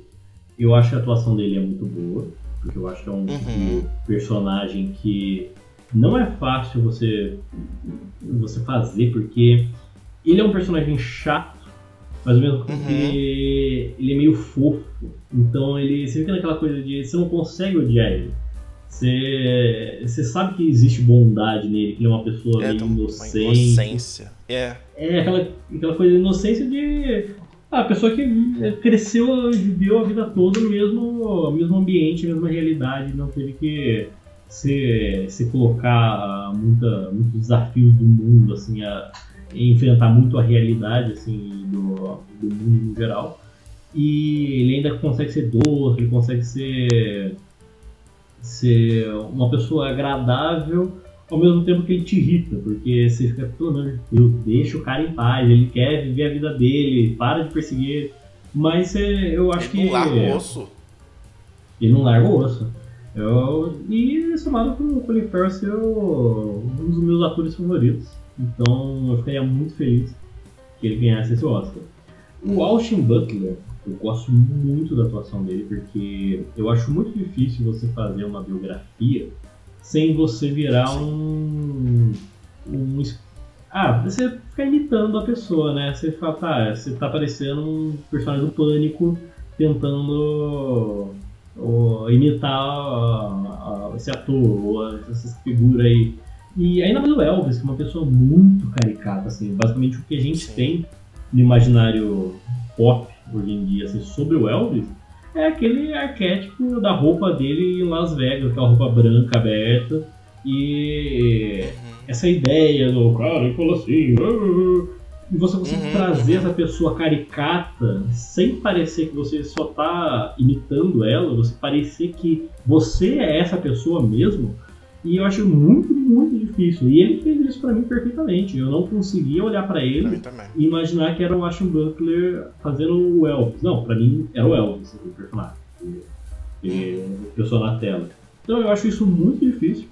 eu acho que a atuação dele é muito boa, porque eu acho que é um Uhum. personagem que não é fácil você você fazer, porque ele é um personagem chato, mas ao mesmo tempo Uhum. ele, ele é meio fofo. Então ele você fica naquela coisa de você não consegue odiar ele. Você, você sabe que existe bondade nele, que ele é uma pessoa É, meio uma inocente. inocência. É. É aquela, aquela coisa de inocência de. Ah, a pessoa que cresceu, viveu a vida toda no mesmo, mesmo ambiente, mesma realidade, não teve que se, se colocar muita, muitos desafios do mundo, assim, a enfrentar muito a realidade assim, do, do mundo no geral. E ele ainda consegue ser doce, ele consegue ser, ser uma pessoa agradável ao mesmo tempo que ele te irrita, porque você fica, pelo amor de Deus, deixa o cara em paz, ele quer viver a vida dele, para de perseguir. Mas é, eu acho Ele não que. larga o osso. Ele não larga o osso. Eu, e somado com o Colin Farrell ser um dos meus atores favoritos. Então eu ficaria muito feliz que ele ganhasse esse Oscar. O Austin Butler, eu gosto muito da atuação dele, porque eu acho muito difícil você fazer uma biografia sem você virar um. um ah, você ficar imitando a pessoa, né? Você fala, tá, você tá parecendo um personagem do pânico tentando ou imitar a- esse ator ou essa figura aí. E ainda mais o Elvis, que é uma pessoa muito caricata, assim, basicamente o que a gente Sim. tem no imaginário pop hoje em dia assim, sobre o Elvis é aquele arquétipo da roupa dele em Las Vegas, aquela roupa branca aberta e essa ideia do cara, ele falou assim, "Ah", e você consegue Uhum, trazer uhum. essa pessoa caricata sem parecer que você só tá imitando ela, você parecer que você é essa pessoa mesmo. E eu acho muito, muito difícil. E ele fez isso pra mim perfeitamente. Eu não conseguia olhar pra Pra ele e imaginar que era o Ashton Butler fazendo o Elvis. Não, pra mim era o Elvis, o personagem. que- que Pessoa na tela. Então eu acho isso muito difícil.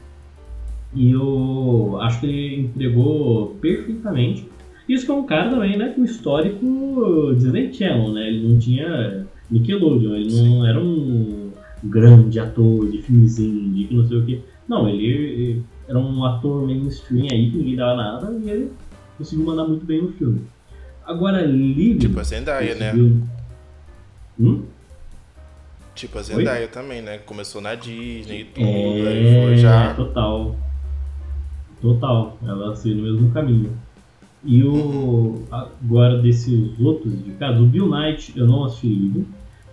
E eu acho que ele entregou perfeitamente. Isso que é um cara também, né, com histórico Disney Channel, né? Ele não tinha Nickelodeon, ele não era um grande ator de filmezinho, de que não sei o que. Não, ele era um ator mainstream aí que ninguém dava nada e ele conseguiu mandar muito bem no filme. Agora, Lily. Tipo a Zendaya, né? conseguiu- Hum? Tipo a Zendaya também, né? Começou na Disney e tudo, É, aí foi já. total. Total. Ela seguiu no mesmo caminho. E o, agora desses outros indicados, o Bill Knight eu não assisti ainda.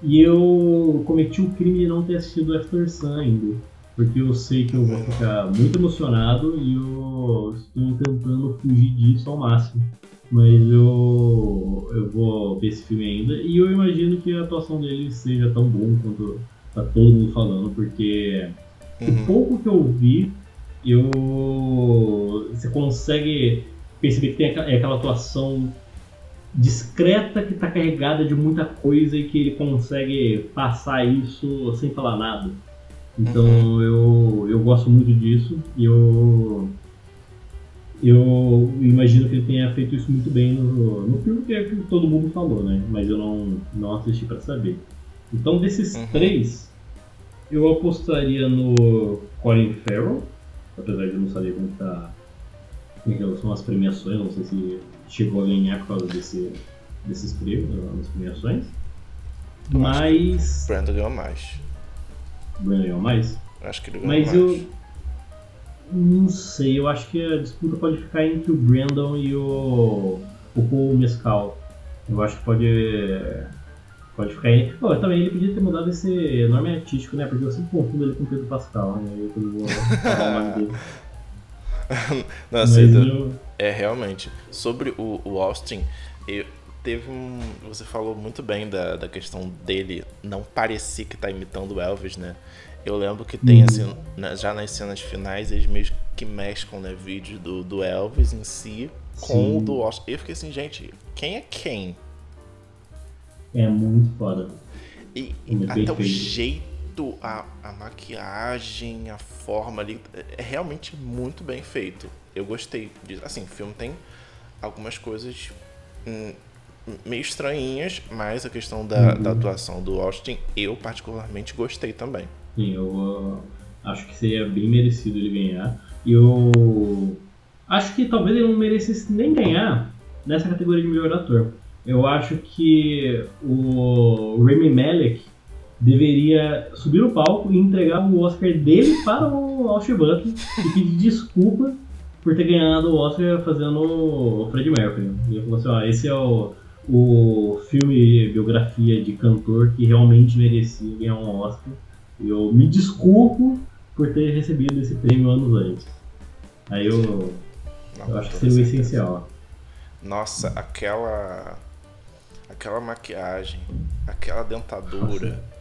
E eu cometi o crime de não ter assistido After Sun ainda. Porque eu sei que eu vou ficar muito emocionado e eu estou tentando fugir disso ao máximo. Mas eu, eu vou ver esse filme ainda. E eu imagino que a atuação dele seja tão bom quanto tá todo mundo falando, porque uhum. o pouco que eu vi, eu você consegue perceber que tem aquela atuação discreta que está carregada de muita coisa e que ele consegue passar isso sem falar nada. Então uhum. eu, eu gosto muito disso e eu, eu imagino que ele tenha feito isso muito bem no, no filme que é que todo mundo falou, né? Mas eu não, não assisti para saber. Então desses uhum. três, eu apostaria no Colin Farrell, apesar de não saber como está em relação às premiações, não sei se chegou a ganhar por causa desse, desses prêmios, das premiações. Eu Mas. Brandon ganhou mais. Brandon ganhou mais? Acho que ele ganhou Mas mais. eu. Não sei, eu acho que a disputa pode ficar entre o Brandon e o. o Paul Mescal. Eu acho que pode. Pode ficar aí. Pô, também ele podia ter mudado esse nome artístico, né? Porque eu sempre confundo ele com Pedro Pascal, né? Eu vou falar o nome dele. Não, aceita. É, realmente. Sobre o, o Austin, eu, teve um. Você falou muito bem da, da questão dele não parecer que tá imitando o Elvis, né? Eu lembro que tem, uhum. assim, já nas cenas finais, eles meio que mesclam, né, vídeo do, do Elvis em si com Sim. o do Austin. Eu fiquei assim, gente, quem é quem? É muito foda. E, até o jeito a, a maquiagem, a forma ali. É realmente muito bem feito. Eu gostei disso. Assim, o filme tem algumas coisas hum, meio estranhinhas, mas a questão da, uhum. da, atuação do Austin, eu particularmente gostei também. Sim, eu uh, acho que seria bem merecido ele ganhar. E eu acho que talvez ele não merecesse nem ganhar nessa categoria de melhor ator. Eu acho que o Remy Malek deveria subir no palco e entregar o Oscar dele para o Austin Butler e pedir desculpa por ter ganhado o Oscar fazendo o Fred Mercury. Ele falou assim, ó, esse é o, o filme biografia de cantor que realmente merecia ganhar um Oscar. Eu me desculpo por ter recebido esse prêmio anos antes. Aí eu, Não, eu acho que seria o essencial. Nossa, aquela aquela maquiagem, aquela dentadura. Nossa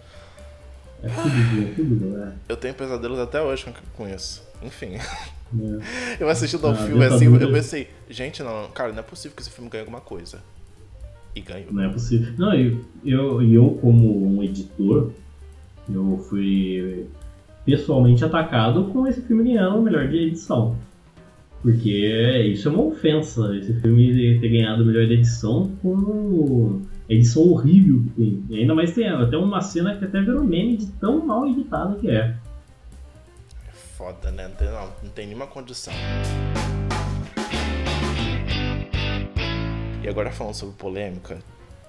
é tudo, é tudo, é. Eu tenho pesadelos até hoje com isso. Enfim. É. Eu assistindo ao ah, filme assim, eu pensei, gente, não, cara, não é possível que esse filme ganhe alguma coisa. E ganhou. Não é possível. Não, eu, eu, eu como um editor, eu fui pessoalmente atacado com esse filme ganhando o melhor de edição. Porque isso é uma ofensa, esse filme ter ganhado o melhor de edição com edição horrível que tem. E ainda mais tem até uma cena que até virou meme de tão mal editada que é. É foda, né? Não tem, não, não tem nenhuma condição. E agora falando sobre polêmica,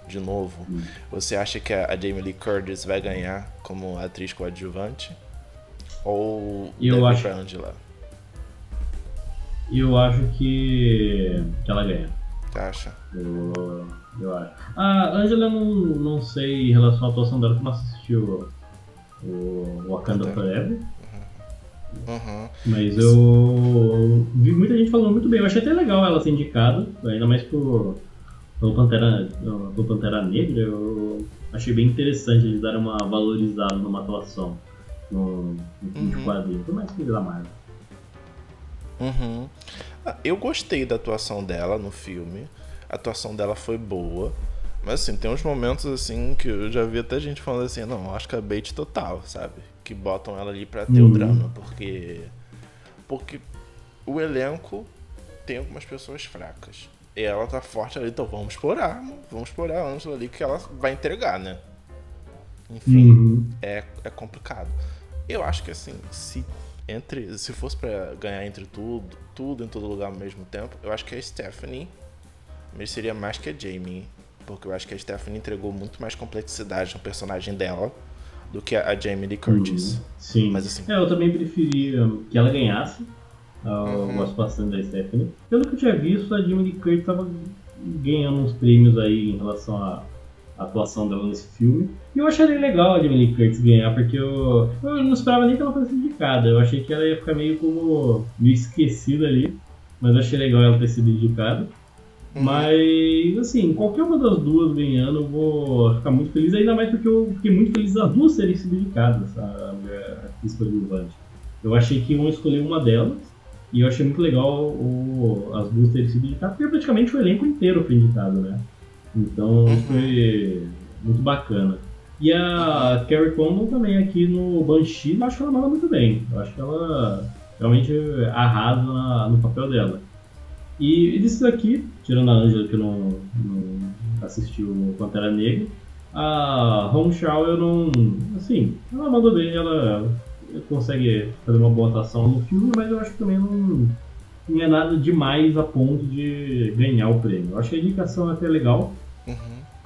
de novo, hum. você acha que a Jamie Lee Curtis vai ganhar como atriz coadjuvante? Ou eu deve acho... pra Angela? Eu acho que, que ela ganha. Você acha? Eu, eu acho. A Angela, não, não sei em relação à atuação dela, que não assistiu o Wakanda Forever. Uhum. Mas eu vi muita gente falando muito bem. Eu achei até legal ela ser indicada, ainda mais pro, pro, Pantera, pro Pantera Negra. Eu achei bem interessante eles darem uma valorizada numa atuação no, no filme uhum. de quadrinho, por mais que da Marvel. Uhum. Ah, eu gostei da atuação dela no filme. A atuação dela foi boa. Mas assim, tem uns momentos assim que eu já vi até gente falando assim, não, acho que é bait total, sabe? Que botam ela ali pra ter uhum. o drama, porque. Porque o elenco tem algumas pessoas fracas. E ela tá forte ali, então vamos explorar. Vamos explorar a Angela ali que ela vai entregar, né? Enfim, uhum. é, é complicado. Eu acho que assim, se entre se fosse para ganhar entre tudo, tudo em todo lugar ao mesmo tempo, eu acho que a Stephanie mereceria mais que a Jamie, porque eu acho que a Stephanie entregou muito mais complexidade no personagem dela do que a Jamie Lee Curtis. Uhum, sim. Mas assim, é, eu também preferia que ela ganhasse, Eu uhum. gosto bastante da Stephanie. Pelo que eu tinha visto, a Jamie Lee Curtis estava ganhando uns prêmios aí em relação à atuação dela nesse filme. E eu acharia legal a Jamie Lee Curtis ganhar, porque eu, eu não esperava nem que ela fosse indicada. Eu achei que ela ia ficar meio como meio esquecida ali. Mas eu achei legal ela ter sido indicada. Uhum. Mas, assim, qualquer uma das duas ganhando, eu vou ficar muito feliz, ainda mais porque eu fiquei muito feliz das duas serem sido indicadas, a mulher coadjuvante. Eu achei que iam escolher uma delas, e eu achei muito legal o, as duas terem sido indicadas, porque praticamente o elenco inteiro foi indicado, né? Então uhum. foi muito bacana. E a Carrie Condon também aqui no Banshee, eu acho que ela manda muito bem. Eu acho que ela realmente arrasa na, no papel dela. E, disso daqui, tirando a Angela que não, não assistiu Pantera Negra, a Hong Shao eu não. Assim, ela mandou bem, ela consegue fazer uma boa atuação no filme, mas eu acho que também não, não é nada demais a ponto de ganhar o prêmio. Eu acho que a indicação é até legal, uhum.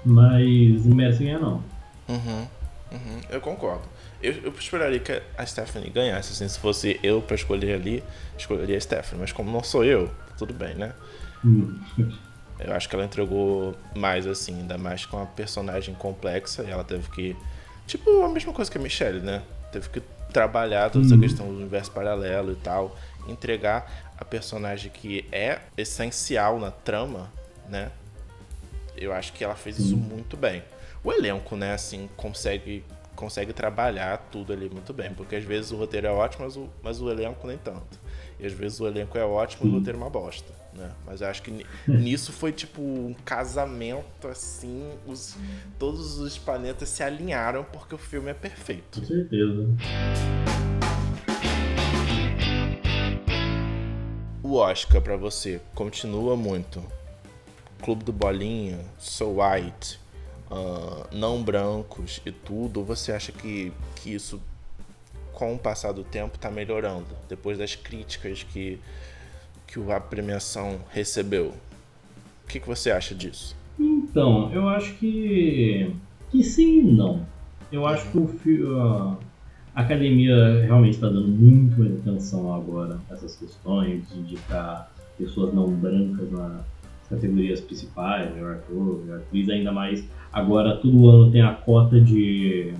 mas não merece ganhar não. Uhum. Uhum. Eu concordo. Eu, eu, esperaria que a Stephanie ganhasse, assim, se fosse eu para escolher ali, escolheria a Stephanie, mas como não sou eu, tudo bem, né? Hum. Eu acho que ela entregou mais, assim, ainda mais com a personagem complexa, e ela teve que. Tipo, a mesma coisa que a Michelle, né? Teve que trabalhar toda essa hum. questão do universo paralelo e tal, entregar a personagem que é essencial na trama, né? Eu acho que ela fez isso muito bem. O elenco, né, assim, consegue consegue trabalhar tudo ali muito bem, porque às vezes o roteiro é ótimo, mas o, mas o elenco nem tanto. E às vezes o elenco é ótimo e o roteiro é uma bosta, né? Mas eu acho que nisso foi tipo um casamento assim, os, todos os planetas se alinharam porque o filme é perfeito. Com certeza. O Oscar para você continua muito. Clube do Bolinha, So White, uh, não brancos e tudo, ou você acha que, que isso, com o passar do tempo, está melhorando? Depois das críticas que, que a premiação recebeu. O que, que você acha disso? Então, eu acho que, que sim e não. Eu acho que o, a academia realmente está dando muito atenção agora a essas questões de indicar pessoas não brancas nas categorias principais, melhor ator, melhor atriz, ainda mais Agora todo ano tem a cota de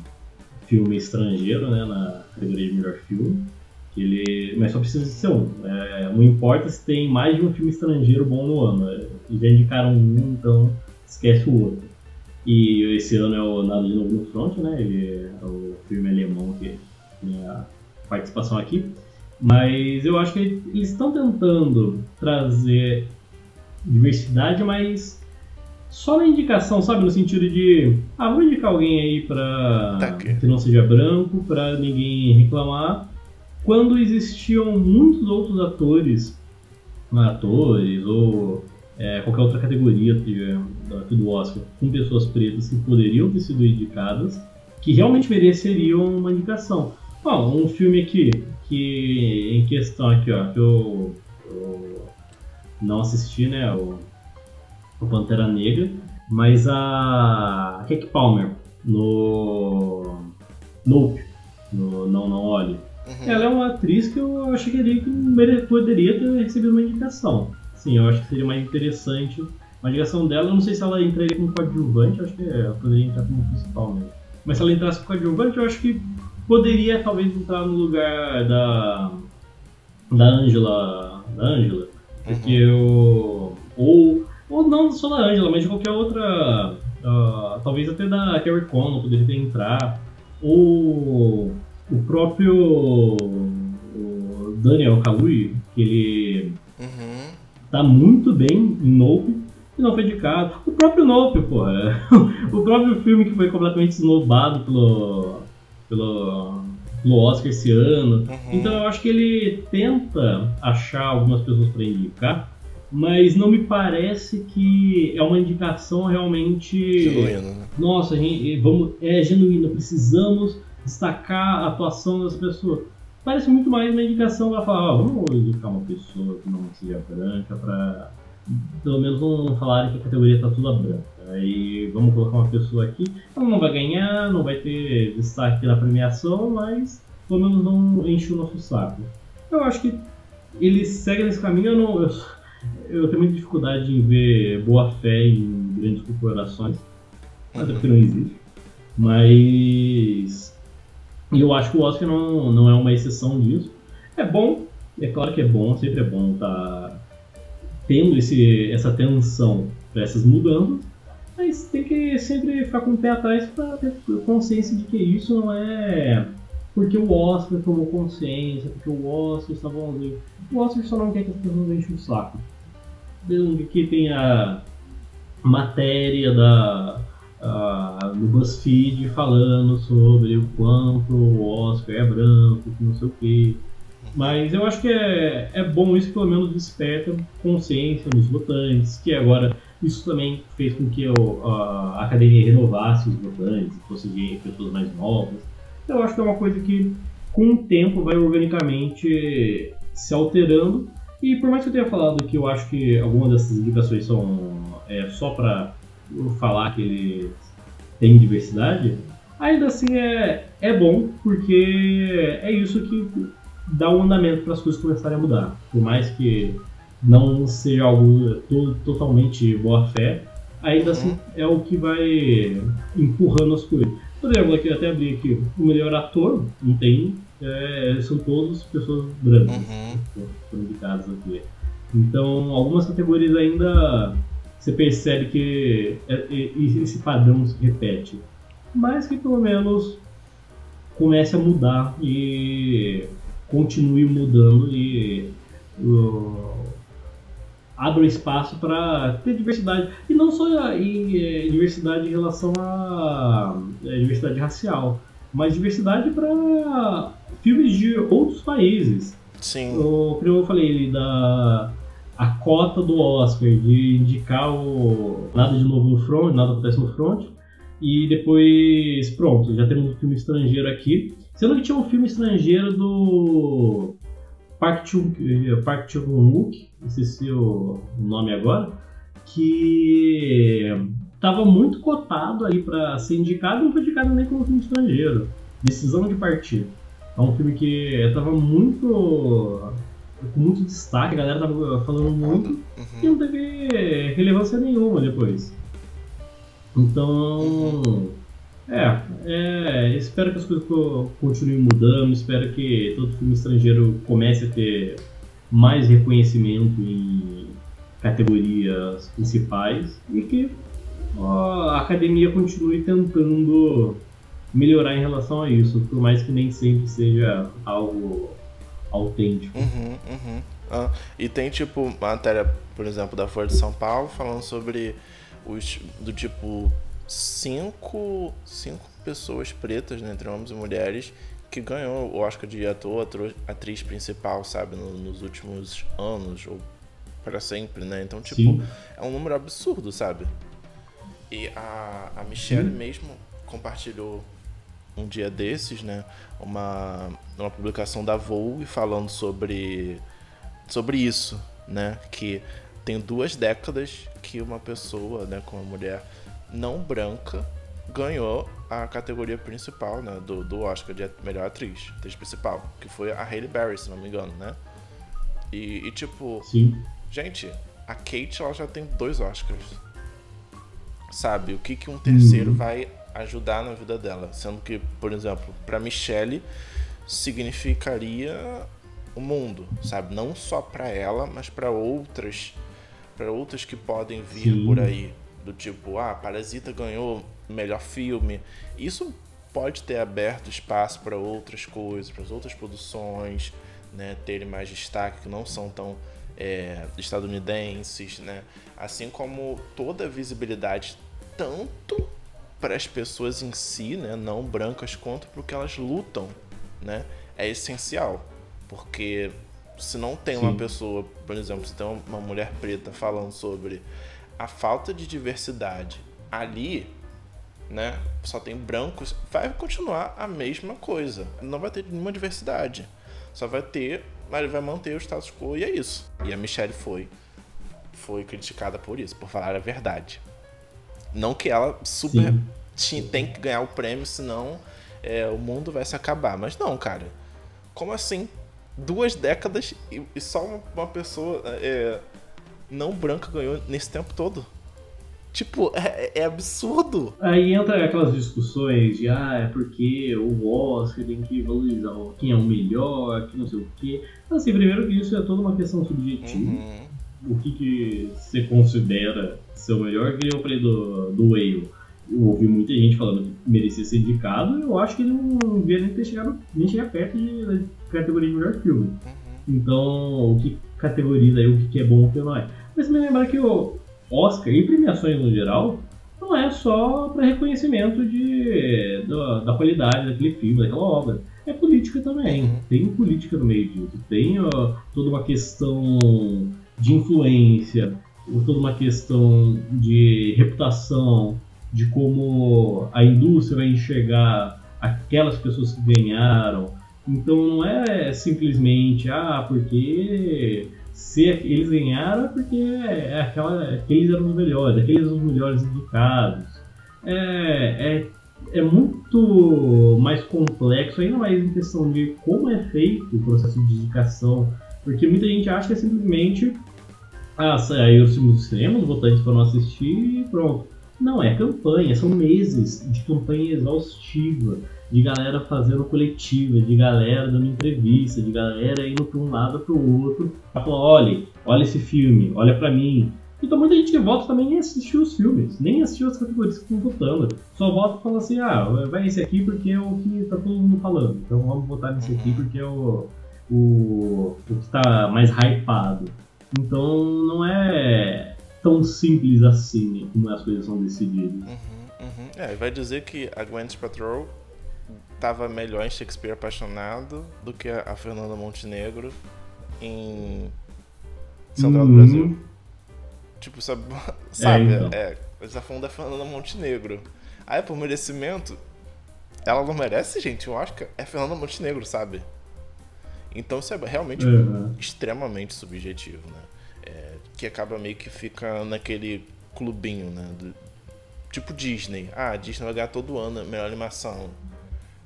filme estrangeiro, né, na categoria de melhor filme. Ele, mas só precisa ser um. É, não importa se tem mais de um filme estrangeiro bom no ano. É, já indicaram um, então esquece o outro. E esse ano é o Nada de Novo no Front, né? Ele é o filme alemão que tem a participação aqui. Mas eu acho que eles estão tentando trazer diversidade, mas só na indicação, sabe? No sentido de, ah, vou indicar alguém aí pra tá que não seja branco, pra ninguém reclamar. Quando existiam muitos outros atores, atores ou é, qualquer outra categoria do Oscar com pessoas pretas que poderiam ter sido indicadas, que realmente mereceriam uma indicação. Bom, um filme aqui, que em questão aqui, ó, que eu, eu não assisti, né? O o Pantera Negra, mas a Keke Palmer no Nope, no Não Não Olhe, uhum. ela é uma atriz que eu achei que poderia ter recebido uma indicação. Sim, eu acho que seria mais interessante uma indicação dela. Eu não sei se ela entraria como coadjuvante, eu acho que ela poderia entrar como principal mesmo. Mas se ela entrasse como coadjuvante, eu acho que poderia talvez entrar no lugar da da Angela, da Angela, porque uhum. o ou ou não só da Angela, mas de qualquer outra. Uh, talvez até da Carrie Condon poderia ter entrar. Ou o próprio o Daniel Kaluuya, que ele uhum. tá muito bem em Nope e não foi indicado. O próprio Nope, porra. o próprio filme que foi completamente snobado pelo, pelo, pelo Oscar esse ano. Uhum. Então eu acho que ele tenta achar algumas pessoas para indicar mas não me parece que é uma indicação realmente. Genuína, né? Nossa, gente, vamos, é genuína, precisamos destacar a atuação dessa pessoa. Parece muito mais uma indicação para falar, oh, vamos indicar uma pessoa que não seja branca para pelo menos não falarem que a categoria está toda branca. Aí vamos colocar uma pessoa aqui, ela não vai ganhar, não vai ter destaque na premiação, mas pelo menos não enche o nosso saco. Eu acho que ele segue nesse caminho. Eu, não, eu, eu tenho muita dificuldade em ver boa fé em grandes corporações, até porque não existe. Mas eu acho que o Oscar não, não é uma exceção disso. É bom, é claro que é bom, sempre é bom estar tá tendo esse, essa atenção para essas mudanças, mas tem que sempre ficar com o pé atrás para ter consciência de que isso não é porque o Oscar tomou consciência, porque o Oscar está bonzinho. O Oscar só não quer que as pessoas enchem o saco. Que tem a matéria da, a, no BuzzFeed falando sobre o quanto o Oscar é branco, que não sei o quê. Mas eu acho que é, é bom isso, pelo menos desperta consciência nos votantes, que agora isso também fez com que a, a academia renovasse os votantes, fossem pessoas mais novas. Eu acho que é uma coisa que, com o tempo, vai organicamente se alterando. E por mais que eu tenha falado que eu acho que algumas dessas indicações são é, só para falar que ele tem diversidade, ainda assim é, é bom, porque é isso que dá um andamento para as coisas começarem a mudar. Por mais que não seja algo to totalmente boa fé, ainda assim uhum. é o que vai empurrando as coisas. Por exemplo, aqui até abri aqui, o melhor ator não tem, é, são todas pessoas brancas uhum. foram indicadas aqui. Então, algumas categorias ainda você percebe que é, é, esse padrão se repete, mas que pelo menos comece a mudar e continue mudando e uh, abra espaço para ter diversidade e não só em, é, diversidade em relação à é, diversidade racial, mas diversidade para filmes de outros países. Sim. O, como eu falei da a cota do Oscar de indicar o nada de novo no front, nada acontece no front e depois pronto, já temos um filme estrangeiro aqui Sendo que tinha um filme estrangeiro do Park Chung-wook, se é o nome agora, que estava muito cotado aí para ser indicado, não foi indicado nem como filme estrangeiro. Decisão de Partir. É um filme que estava muito com muito destaque, a galera tava falando muito uhum. e não teve relevância nenhuma depois. Então. É, é, espero que as coisas continuem mudando, espero que todo filme estrangeiro comece a ter mais reconhecimento em categorias principais e que a academia continue tentando melhorar em relação a isso, por mais que nem sempre seja algo autêntico. Uhum, uhum. Ah, e tem tipo matéria, por exemplo, da Folha de São Paulo falando sobre os do tipo cinco, cinco pessoas pretas, né, entre homens e mulheres, que ganhou o Oscar de ator, atriz principal, sabe, no, nos últimos anos, ou para sempre, né? Então, tipo, Sim. é um número absurdo, sabe? E a, a Michelle Sim. mesmo compartilhou um dia desses, né, uma, uma publicação da Vogue falando sobre, sobre isso, né, que tem duas décadas que uma pessoa, né, com uma mulher não branca ganhou a categoria principal né, do, do Oscar de melhor atriz, atriz principal, que foi a Hailey Berry, se não me engano, né? E, e tipo, Sim. gente, a Kate ela já tem dois Oscars. Sabe? O que, que um terceiro uhum. vai ajudar na vida dela? Sendo que, por exemplo, para Michelle significaria o mundo, sabe? Não só para ela, mas para outras, para outras que podem vir Sim. por aí do tipo, ah, Parasita ganhou melhor filme. Isso pode ter aberto espaço para outras coisas, para outras produções, né, terem mais destaque, que não são tão é, estadunidenses, né? Assim como toda a visibilidade, tanto para as pessoas em si, né, não brancas, quanto para o que elas lutam, né, é essencial. Porque se não tem Sim. uma pessoa, por exemplo, se tem uma mulher preta falando sobre a falta de diversidade ali, né, só tem brancos, vai continuar a mesma coisa. Não vai ter nenhuma diversidade. Só vai ter, mas ele vai manter o status quo e é isso. E a Michelle foi foi criticada por isso, por falar a verdade. Não que ela super tinha, tem que ganhar o prêmio, senão é, o mundo vai se acabar. Mas não, cara. Como assim? duas décadas e, e só uma, uma pessoa é, não branca ganhou nesse tempo todo. Tipo, é, é, absurdo. Aí entra aquelas discussões de, ah, é porque o Oscar tem que valorizar quem é o melhor, que não sei o quê. Assim, primeiro que isso é toda uma questão subjetiva. Uhum. O que, que você considera ser o melhor, que eu falei do, do Whale. Eu ouvi muita gente falando que merecia ser indicado, eu acho que ele não devia nem ter chegado, nem chegar perto de, da categoria de melhor filme. Uhum. Então, o que categoriza aí o que é bom e o que não é. Mas me lembrar que o Oscar e premiações no geral não é só para reconhecimento de, da, da, qualidade daquele filme, daquela obra. É política também. Uhum. Tem política no meio disso. Tem ó, toda uma questão de influência, toda uma questão de reputação, de como a indústria vai enxergar aquelas pessoas que ganharam. Então não é simplesmente, ah, porque se eles ganharam é porque é aquela, aqueles eram os melhores, aqueles eram os melhores educados. É, é, é muito mais complexo, ainda mais em questão de como é feito o processo de indicação, porque muita gente acha que é simplesmente ah, saiu os filmes do cinema, os votantes foram assistir e pronto. Não, é campanha, são meses de campanha exaustiva de galera fazendo coletiva, de galera dando entrevista, de galera indo para um lado para o outro, pra falar, olha, olha esse filme, olha para mim. Então muita gente que vota também nem assistiu os filmes, nem assistiu as categorias que estão votando. Só vota e fala assim, ah, vai esse aqui porque é o que tá todo mundo falando. Então vamos votar nesse aqui porque é o, o, o que está mais hypado. Então não é tão simples assim como as coisas são decididas. Uhum, uhum. É, vai dizer que a Gwyneth Patrol tava melhor em Shakespeare Apaixonado do que a Fernanda Montenegro em Central uhum. do Brasil. Tipo, sabe? sabe é, então. é, eles tá falando da Fernanda Montenegro. Aí, por merecimento, ela não merece, gente. Eu acho que é Fernanda Montenegro, sabe? Então isso é realmente uhum. extremamente subjetivo, né? É, que acaba meio que fica naquele clubinho, né? Do, tipo Disney. Ah, Disney vai ganhar todo ano melhor animação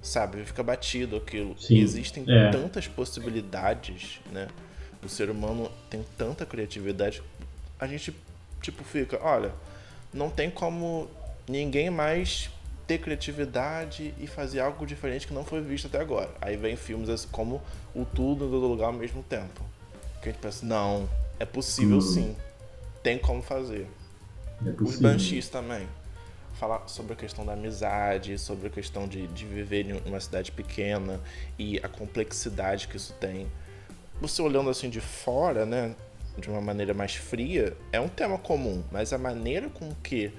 sabe? Fica batido aquilo. Existem é. tantas possibilidades, né? O ser humano tem tanta criatividade. A gente, tipo, fica, olha, não tem como ninguém mais ter criatividade e fazer algo diferente que não foi visto até agora. Aí vem filmes assim, como O Tudo em Todo Lugar ao mesmo tempo. Que a gente pensa, não, é possível uhum. sim. Tem como fazer. É Os Banshees também falar sobre a questão da amizade, sobre a questão de, de viver em uma cidade pequena e a complexidade que isso tem. Você olhando assim de fora, né, de uma maneira mais fria, é um tema comum, mas a maneira com que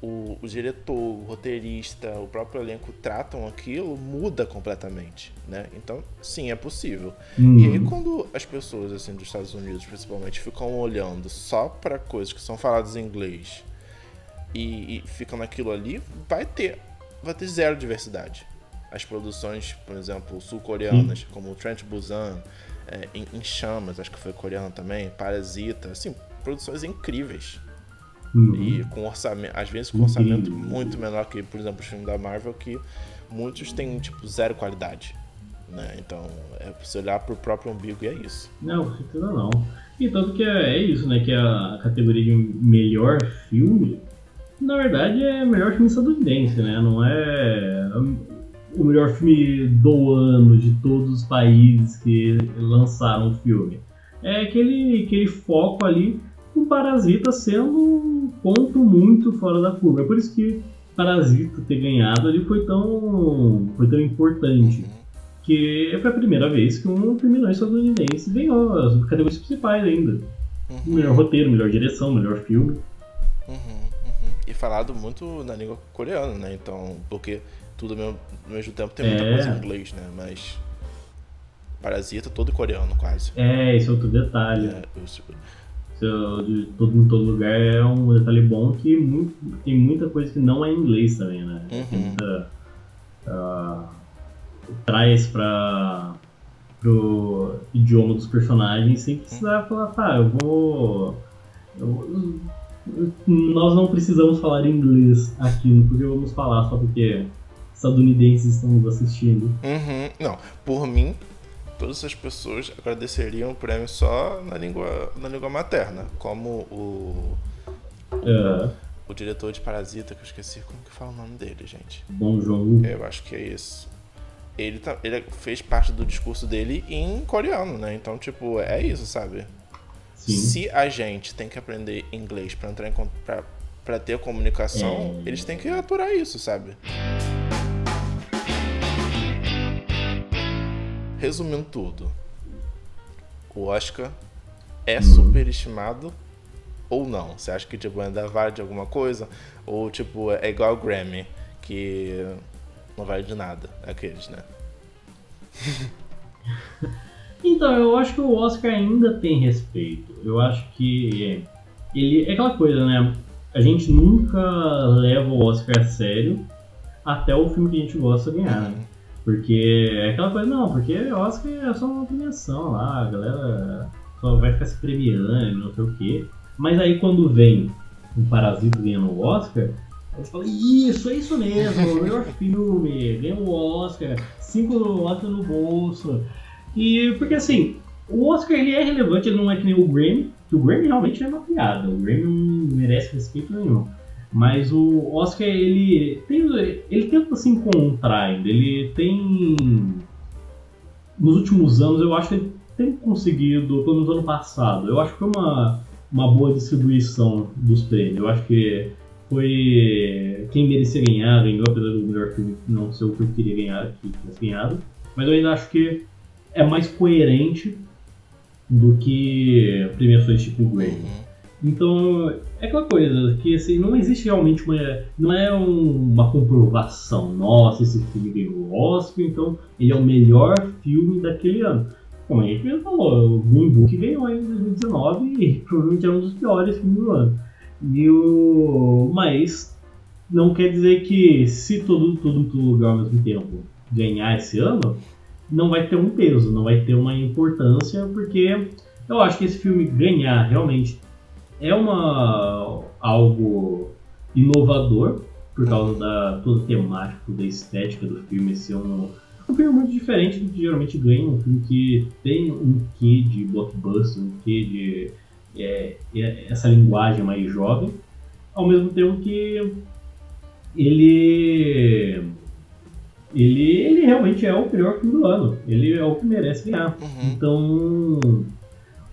o, o, diretor, o roteirista, o próprio elenco tratam aquilo muda completamente, né? Então, sim, é possível. Uhum. E aí quando as pessoas assim dos Estados Unidos, principalmente, ficam olhando só para coisas que são faladas em inglês e, e ficam naquilo ali, vai ter, vai ter zero diversidade. As produções, por exemplo, sul-coreanas, como Trent Busan, é, em, em, Chamas, acho que foi coreano também, Parasita, assim, produções incríveis. Uhum. E com orçamento, às vezes com orçamento uhum. muito menor que, por exemplo, os filmes da Marvel, que muitos têm, tipo, zero qualidade. Né? Então, é você olhar pro próprio umbigo e é isso. Não, com certeza não. E tanto que é, é isso, né? Que a categoria de melhor filme na verdade é o melhor filme estadunidense, né? Não é o melhor filme do ano de todos os países que lançaram o filme. É aquele, aquele foco ali o Parasita sendo um ponto muito fora da curva. É por isso que Parasita ter ganhado ali foi tão, foi tão importante. Que foi a primeira vez que um filme estadunidense ganhou as categorias principais ainda. Uhum. Melhor roteiro, melhor direção, melhor filme. Uhum e falado muito na língua coreana, né? Então, porque tudo ao mesmo, ao mesmo tempo tem muita é. coisa em inglês, né? Mas Parasita todo coreano, quase. É, esse é outro detalhe. É, eu... de todo, em todo lugar é um detalhe bom que muito, tem muita coisa que não é inglês também, né? Uhum. Muita, uh, traz para pro idioma dos personagens sem precisar falar, tá, eu vou. Eu, nós não precisamos falar inglês aqui, porque vamos falar só porque estadunidenses estão nos assistindo. Uhum. Não, por mim, todas essas pessoas agradeceriam o prêmio só na língua, na língua materna, como o. Uh. O diretor de Parasita, que eu esqueci como que fala o nome dele, gente. Bom Joon. Eu acho que é isso. Ele, tá, ele fez parte do discurso dele em coreano, né? Então, tipo, é isso, sabe? Sim. Se a gente tem que aprender inglês para entrar em pra, pra ter comunicação, é... eles têm que aturar isso, sabe? Resumindo tudo, o Oscar é uhum. superestimado ou não? Você acha que tipo, ainda vale de alguma coisa? Ou tipo, é igual o Grammy, que não vale de nada, aqueles, né? então, eu acho que o Oscar ainda tem respeito. Eu acho que ele é aquela coisa, né? A gente nunca leva o Oscar a sério até o filme que a gente gosta ganhar. Uhum. Porque é aquela coisa, não, porque Oscar é só uma premiação lá, a galera só vai ficar se premiando, não sei o quê. Mas aí quando vem um Parasita ganhando o Oscar, você fala, isso, é isso mesmo, melhor filme, ganha o Oscar, cinco Oscar no bolso. E porque assim, o Oscar ele é relevante, ele não é que nem o Grammy, que o Grammy realmente é uma piada, o Grammy não merece respeito nenhum. Mas o Oscar, ele, tem, ele tenta se encontrar ainda. Ele tem. Nos últimos anos, eu acho que ele tem conseguido, pelo menos ano passado, eu acho que foi uma, uma boa distribuição dos prêmios. Eu acho que foi quem merecia ganhar, ganhou, apesar do melhor filme não ser o que eu queria ganhar, que tivesse ganhado. Mas eu ainda acho que é mais coerente do que premiações tipo Grammy. Uhum. Então, é aquela coisa que assim, não existe realmente uma. Não é um, uma comprovação. Nossa, esse filme ganhou o Oscar, então ele é o melhor filme daquele ano. Como a gente mesmo falou, o Green Book ganhou em 2019 e provavelmente é um dos piores filmes do ano. E o... Mas não quer dizer que se todo, todo, todo lugar ao mesmo tempo ganhar esse ano, não vai ter um peso, não vai ter uma importância, porque eu acho que esse filme ganhar realmente é uma algo inovador por causa da toda a temática, da estética do filme ser um, um filme muito diferente do que geralmente ganha, um filme que tem um quê de blockbuster, um quê de é, é, essa linguagem mais jovem, ao mesmo tempo que ele ele, ele realmente é o pior filme do ano. Ele é o que merece ganhar. Uhum. Então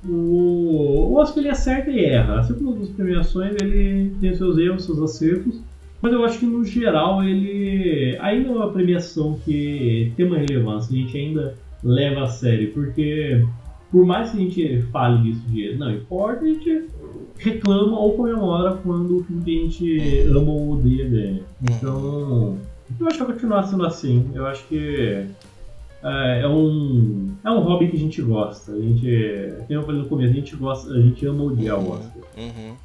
o, o Oscar ele acerta e erra. Assim como as premiações, ele tem seus erros, seus acertos. Mas eu acho que no geral ele ainda é uma premiação que tem uma relevância, a gente ainda leva a sério, porque por mais que a gente fale disso de não importa, a gente reclama ou comemora quando o filme que a gente ama ou odeia ganha. Então, eu acho que vai continuar sendo assim. Eu acho que é, é, um, é um hobby que a gente gosta. A gente, como eu falei no começo, a gente gosta, a gente ama odiar uhum, o Oscar. Uhum.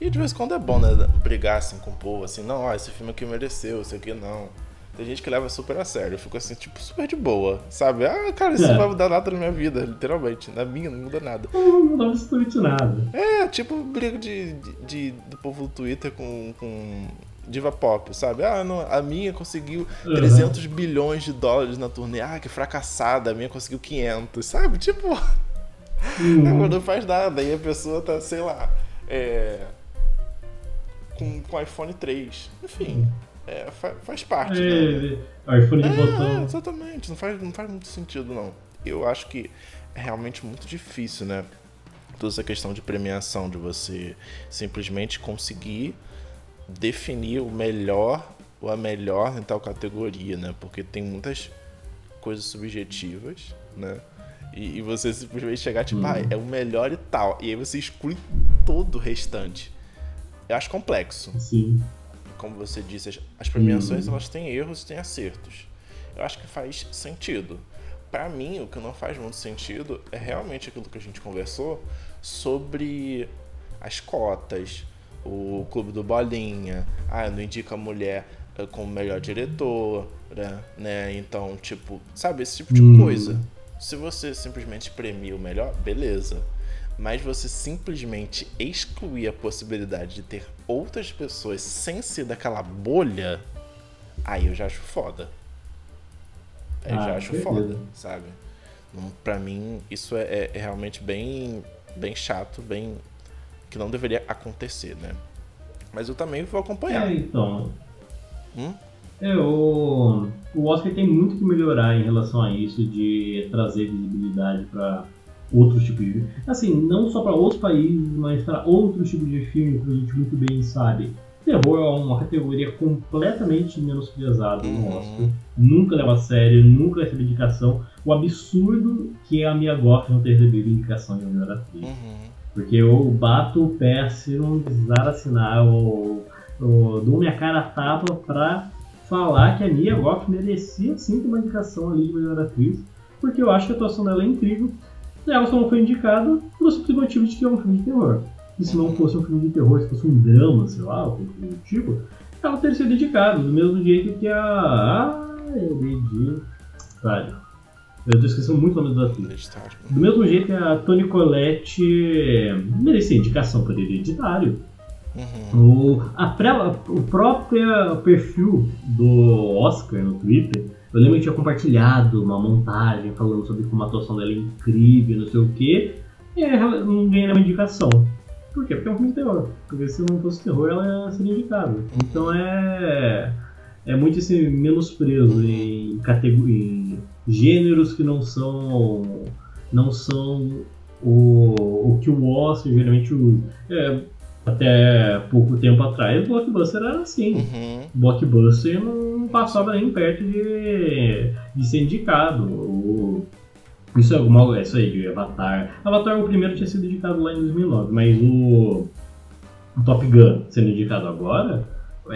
E de vez em quando é bom, né? Brigar assim com o povo, assim, não, ó, esse filme aqui mereceu, esse aqui não. Tem gente que leva super a sério. Eu fico assim, tipo, super de boa, sabe? Ah, cara, isso é. não vai mudar nada na minha vida, literalmente. Na minha não muda nada. Não muda absolutamente nada. É, tipo briga de, de, de, do povo do Twitter com, com diva pop, sabe? Ah, não, a minha conseguiu uhum. 300 bilhões de dólares na turnê. Ah, que fracassada, a minha conseguiu 500, sabe? Tipo, uhum. não faz nada. E a pessoa tá, sei lá, é, com, com iPhone 3. Enfim, é, faz, faz parte. É, né? iPhone de é, botão. Exatamente, não faz, não faz muito sentido, não. Eu acho que é realmente muito difícil, né? Toda essa questão de premiação, de você simplesmente conseguir definir o melhor ou a melhor em tal categoria, né? Porque tem muitas coisas subjetivas, né? E, e você simplesmente chegar tipo, uhum. ah, é o melhor e tal. E aí você exclui todo o restante. Eu acho complexo. Sim. Como você disse, as, as premiações uhum. elas têm erros e têm acertos. Eu acho que faz sentido. Para mim, o que não faz muito sentido é realmente aquilo que a gente conversou sobre as cotas, o Clube do Bolinha, ah, não indica a mulher eh, como melhor diretora, né? Então, tipo, sabe, esse tipo de hum. coisa. Se você simplesmente premia o melhor, beleza. Mas você simplesmente excluir a possibilidade de ter outras pessoas sem ser daquela bolha, aí eu já acho foda. Aí eu ah, já acho foda, sabe? Para mim, isso é, é, é, realmente bem, bem chato, bem que não deveria acontecer, né? Mas eu também vou acompanhar. É, então. Hum? É, o, o Oscar tem muito que melhorar em relação a isso, de trazer visibilidade para outros tipos de Assim, não só para outros países, mas para outros tipos de filme que a gente muito bem sabe. Terror é uma categoria completamente menosprezada no uhum. Oscar. Nunca leva a sério, nunca recebe indicação. O absurdo que é a Mia Goff não ter recebido indicação de melhor atriz. Uhum. Porque eu bato o pé se não precisar assinar, eu, eu dou minha cara a tapa pra falar que a Mia Goff merecia sim uma indicação ali de melhor atriz, porque eu acho que a atuação dela é incrível. E ela só não foi indicada pelo simples motivo de que é um filme de terror. E se não fosse um filme de terror, se fosse um drama, sei lá, algum tipo, ela teria sido indicada, do mesmo jeito que a. Ah, eu de. Velho. Eu tô esquecendo muito o nome da atriz. Do mesmo jeito a Toni Collette merecia indicação por hereditário. Uhum. O, a pré, o próprio perfil do Oscar no Twitter, eu lembro que tinha compartilhado uma montagem falando sobre como a atuação dela é incrível, não sei o que, e ela não ganha nenhuma indicação. Por quê? Porque é um filme de terror. Porque se não fosse terror, ela seria indicada. Uhum. Então é. É muito esse menosprezo em, em gêneros que não são. não são o, o que o Oscar geralmente usa. É, até pouco tempo atrás, o Blockbuster era assim. Uhum. Blockbuster não passava nem perto de, de ser indicado. O, isso é alguma isso aí de Avatar. Avatar o primeiro tinha sido indicado lá em 2009, mas o, o Top Gun sendo indicado agora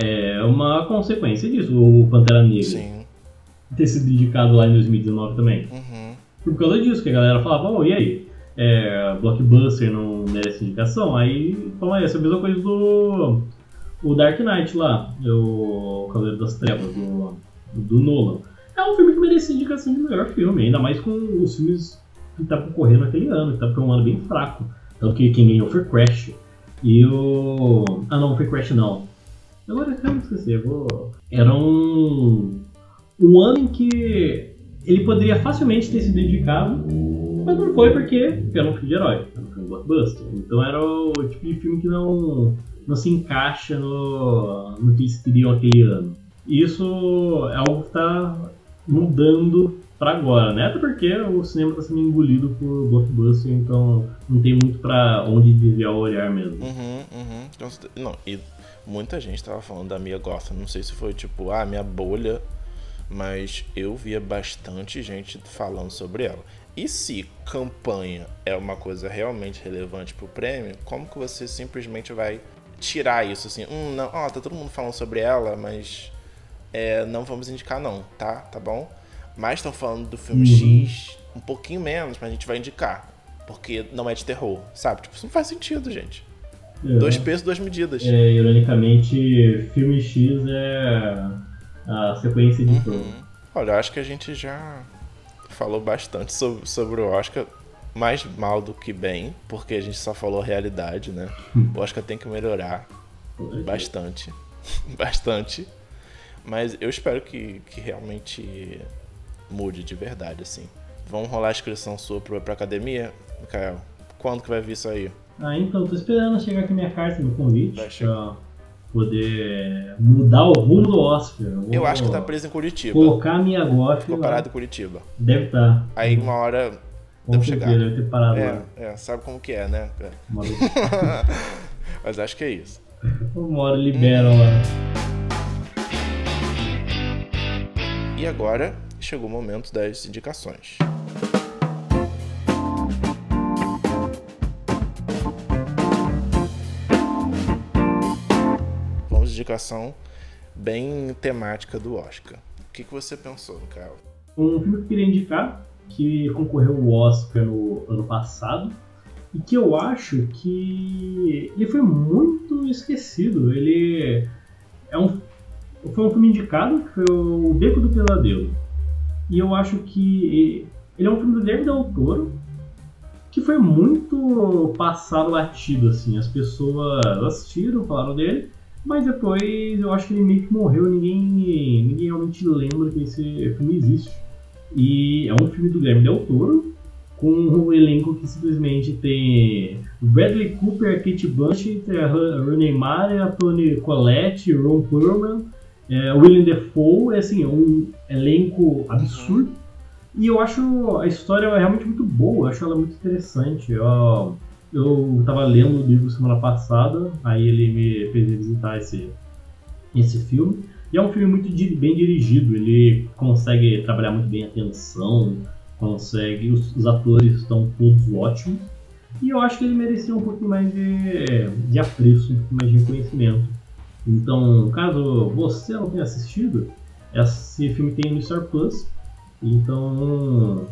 é uma consequência disso. O Pantera Negra Sim. Ter sido indicado lá em 2019 também. Uhum. Por causa disso, que a galera falava, oh, e aí? é, Blockbuster não merece indicação, aí toma essa, a mesma coisa do o Dark Knight lá, o Cavaleiro das Trevas, do, do Nolan. É um filme que merecia indicação de melhor filme, ainda mais com os filmes que tá concorrendo naquele ano, que tá um ano bem fraco. Tanto que quem ganhou foi Crash. E o. Ah não, foi Crash não. Agora eu esqueci, eu vou. Era um. Um ano em que ele poderia facilmente ter sido indicado mas não foi porque era um filme de herói, era um filme blockbuster. Então era o tipo de filme que não, não se encaixa no, no que eles queriam aquele ano. E isso é algo que está mudando para agora, né? Até porque o cinema está sendo engolido por blockbuster, então não tem muito para onde desviar o olhar mesmo. Uhum, uhum. Então, não, e muita gente estava falando da Mia Gotham, não sei se foi tipo, ah, minha bolha, mas eu via bastante gente falando sobre ela. E se campanha é uma coisa realmente relevante para o prêmio, como que você simplesmente vai tirar isso assim? Hum, não, ó, tá todo mundo falando sobre ela, mas é, não vamos indicar não, tá? Tá bom? Mas estão falando do filme uhum. X, um pouquinho menos, mas a gente vai indicar. Porque não é de terror, sabe? Tipo, isso não faz sentido, gente. É. Dois pesos, duas medidas. É, ironicamente, filme X é a sequência de uhum. Olha, acho que a gente já falou bastante sobre, sobre o Oscar, mais mal do que bem, porque a gente só falou realidade, né? Hum. O Oscar tem que melhorar bastante, bastante. Mas eu espero que, que realmente mude de verdade, assim. Vamos rolar a inscrição sua pra, pra academia, Mikael? Quando que vai vir isso aí? Ah, então, tô esperando chegar aqui minha carta, meu convite. Vai chegar poder mudar o rumo do Oscar. Eu, eu acho que tá preso em Curitiba. Colocar a minha golf. Ficou parado em Curitiba. Deve estar. Tá. Aí uma hora deve chegar. Deve ter parado é, é, sabe como que é, né? Mas acho que é isso. Uma hora liberam hum. lá. E agora chegou o momento das indicações. Indicação bem temática do Oscar. O que, que você pensou, Mikael? Um filme que eu queria indicar, que concorreu ao Oscar no ano passado, e que eu acho que ele foi muito esquecido. Ele é um, foi um filme indicado, que foi o Beco do Pesadelo. E eu acho que ele é um filme do Guilherme Del Toro, que foi muito passado batido, assim. As pessoas assistiram, falaram dele, mas depois eu acho que ele meio que morreu, ninguém, ninguém realmente lembra que esse filme existe. E é um filme do Guilherme Del Toro, com um elenco que simplesmente tem Bradley Cooper, Kate Blanchett, Rooney Mara, a Toni Collette, Ron Perlman, é, William Defoe, é assim, um elenco absurdo. E eu acho a história realmente muito boa, eu acho ela muito interessante. Eu, eu tava lendo o livro semana passada, aí ele me fez visitar esse, esse filme. E é um filme muito bem dirigido, ele consegue trabalhar muito bem a tensão, consegue, os, os atores estão todos ótimos. E eu acho que ele merecia um pouquinho mais de, de apreço, um pouquinho mais de reconhecimento. Então, caso você não tenha assistido, esse filme tem no Star Plus. Então,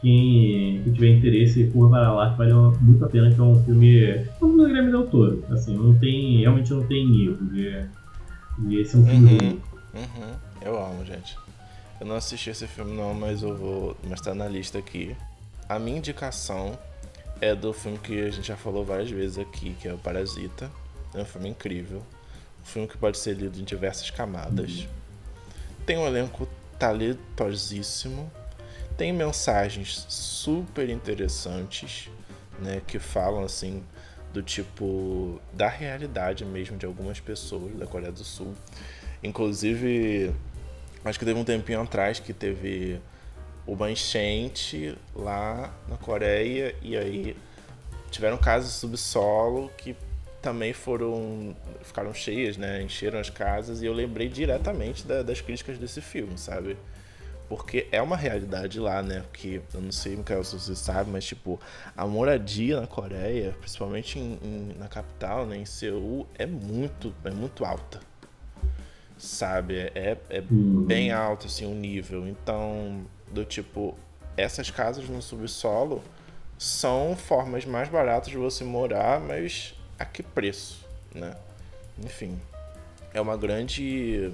quem, quem, tiver interesse, corra para lá, que vale muito a pena, que é um filme. É um filme do Guilherme Del Toro. Assim, não tem, realmente não tem erro de, de esse é um filme uhum, uhum. Eu amo, gente. Eu não assisti esse filme não, mas eu vou. Mas tá na lista aqui. A minha indicação é do filme que a gente já falou várias vezes aqui, que é o Parasita. É um filme incrível. Um filme que pode ser lido em diversas camadas. Uhum. Tem um elenco talentosíssimo. Tem mensagens super interessantes, né? Que falam assim do tipo da realidade mesmo de algumas pessoas da Coreia do Sul. Inclusive Acho que teve um tempinho atrás que teve uma enchente lá na Coreia e aí tiveram casas subsolo que também foram ficaram cheias, né? Encheram as casas e eu lembrei diretamente da, das críticas desse filme, sabe? Porque é uma realidade lá, né? Porque eu não sei, Mikael, se você sabe, mas tipo, a moradia na Coreia, principalmente em, em, na capital, né, em Seul, é muito, é muito alta sabe? É, é uhum. bem alto, assim, o nível. Então, do tipo, essas casas no subsolo são formas mais baratas de você morar, mas a que preço, né? Enfim, é uma grande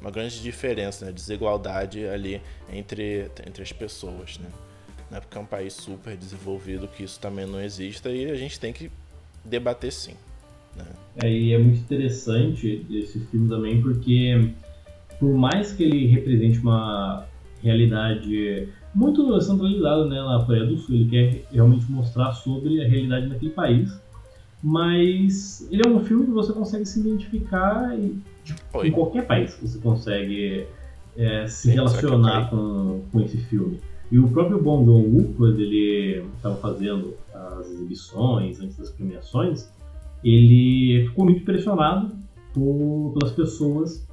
uma grande diferença, né? desigualdade ali entre, entre as pessoas, né? Não é porque é um país super desenvolvido que isso também não exista e a gente tem que debater sim. Né? É, e é muito interessante esse filme também porque por mais que ele represente uma realidade muito centralizada né, na Coreia do Sul, ele quer realmente mostrar sobre a realidade daquele país, mas ele é um filme que você consegue se identificar em, em qualquer país, você consegue é, se Sim, relacionar com, com esse filme. E o próprio Bong Joon-ho, quando ele estava fazendo as exibições antes das premiações, ele ficou muito impressionado por, pelas pessoas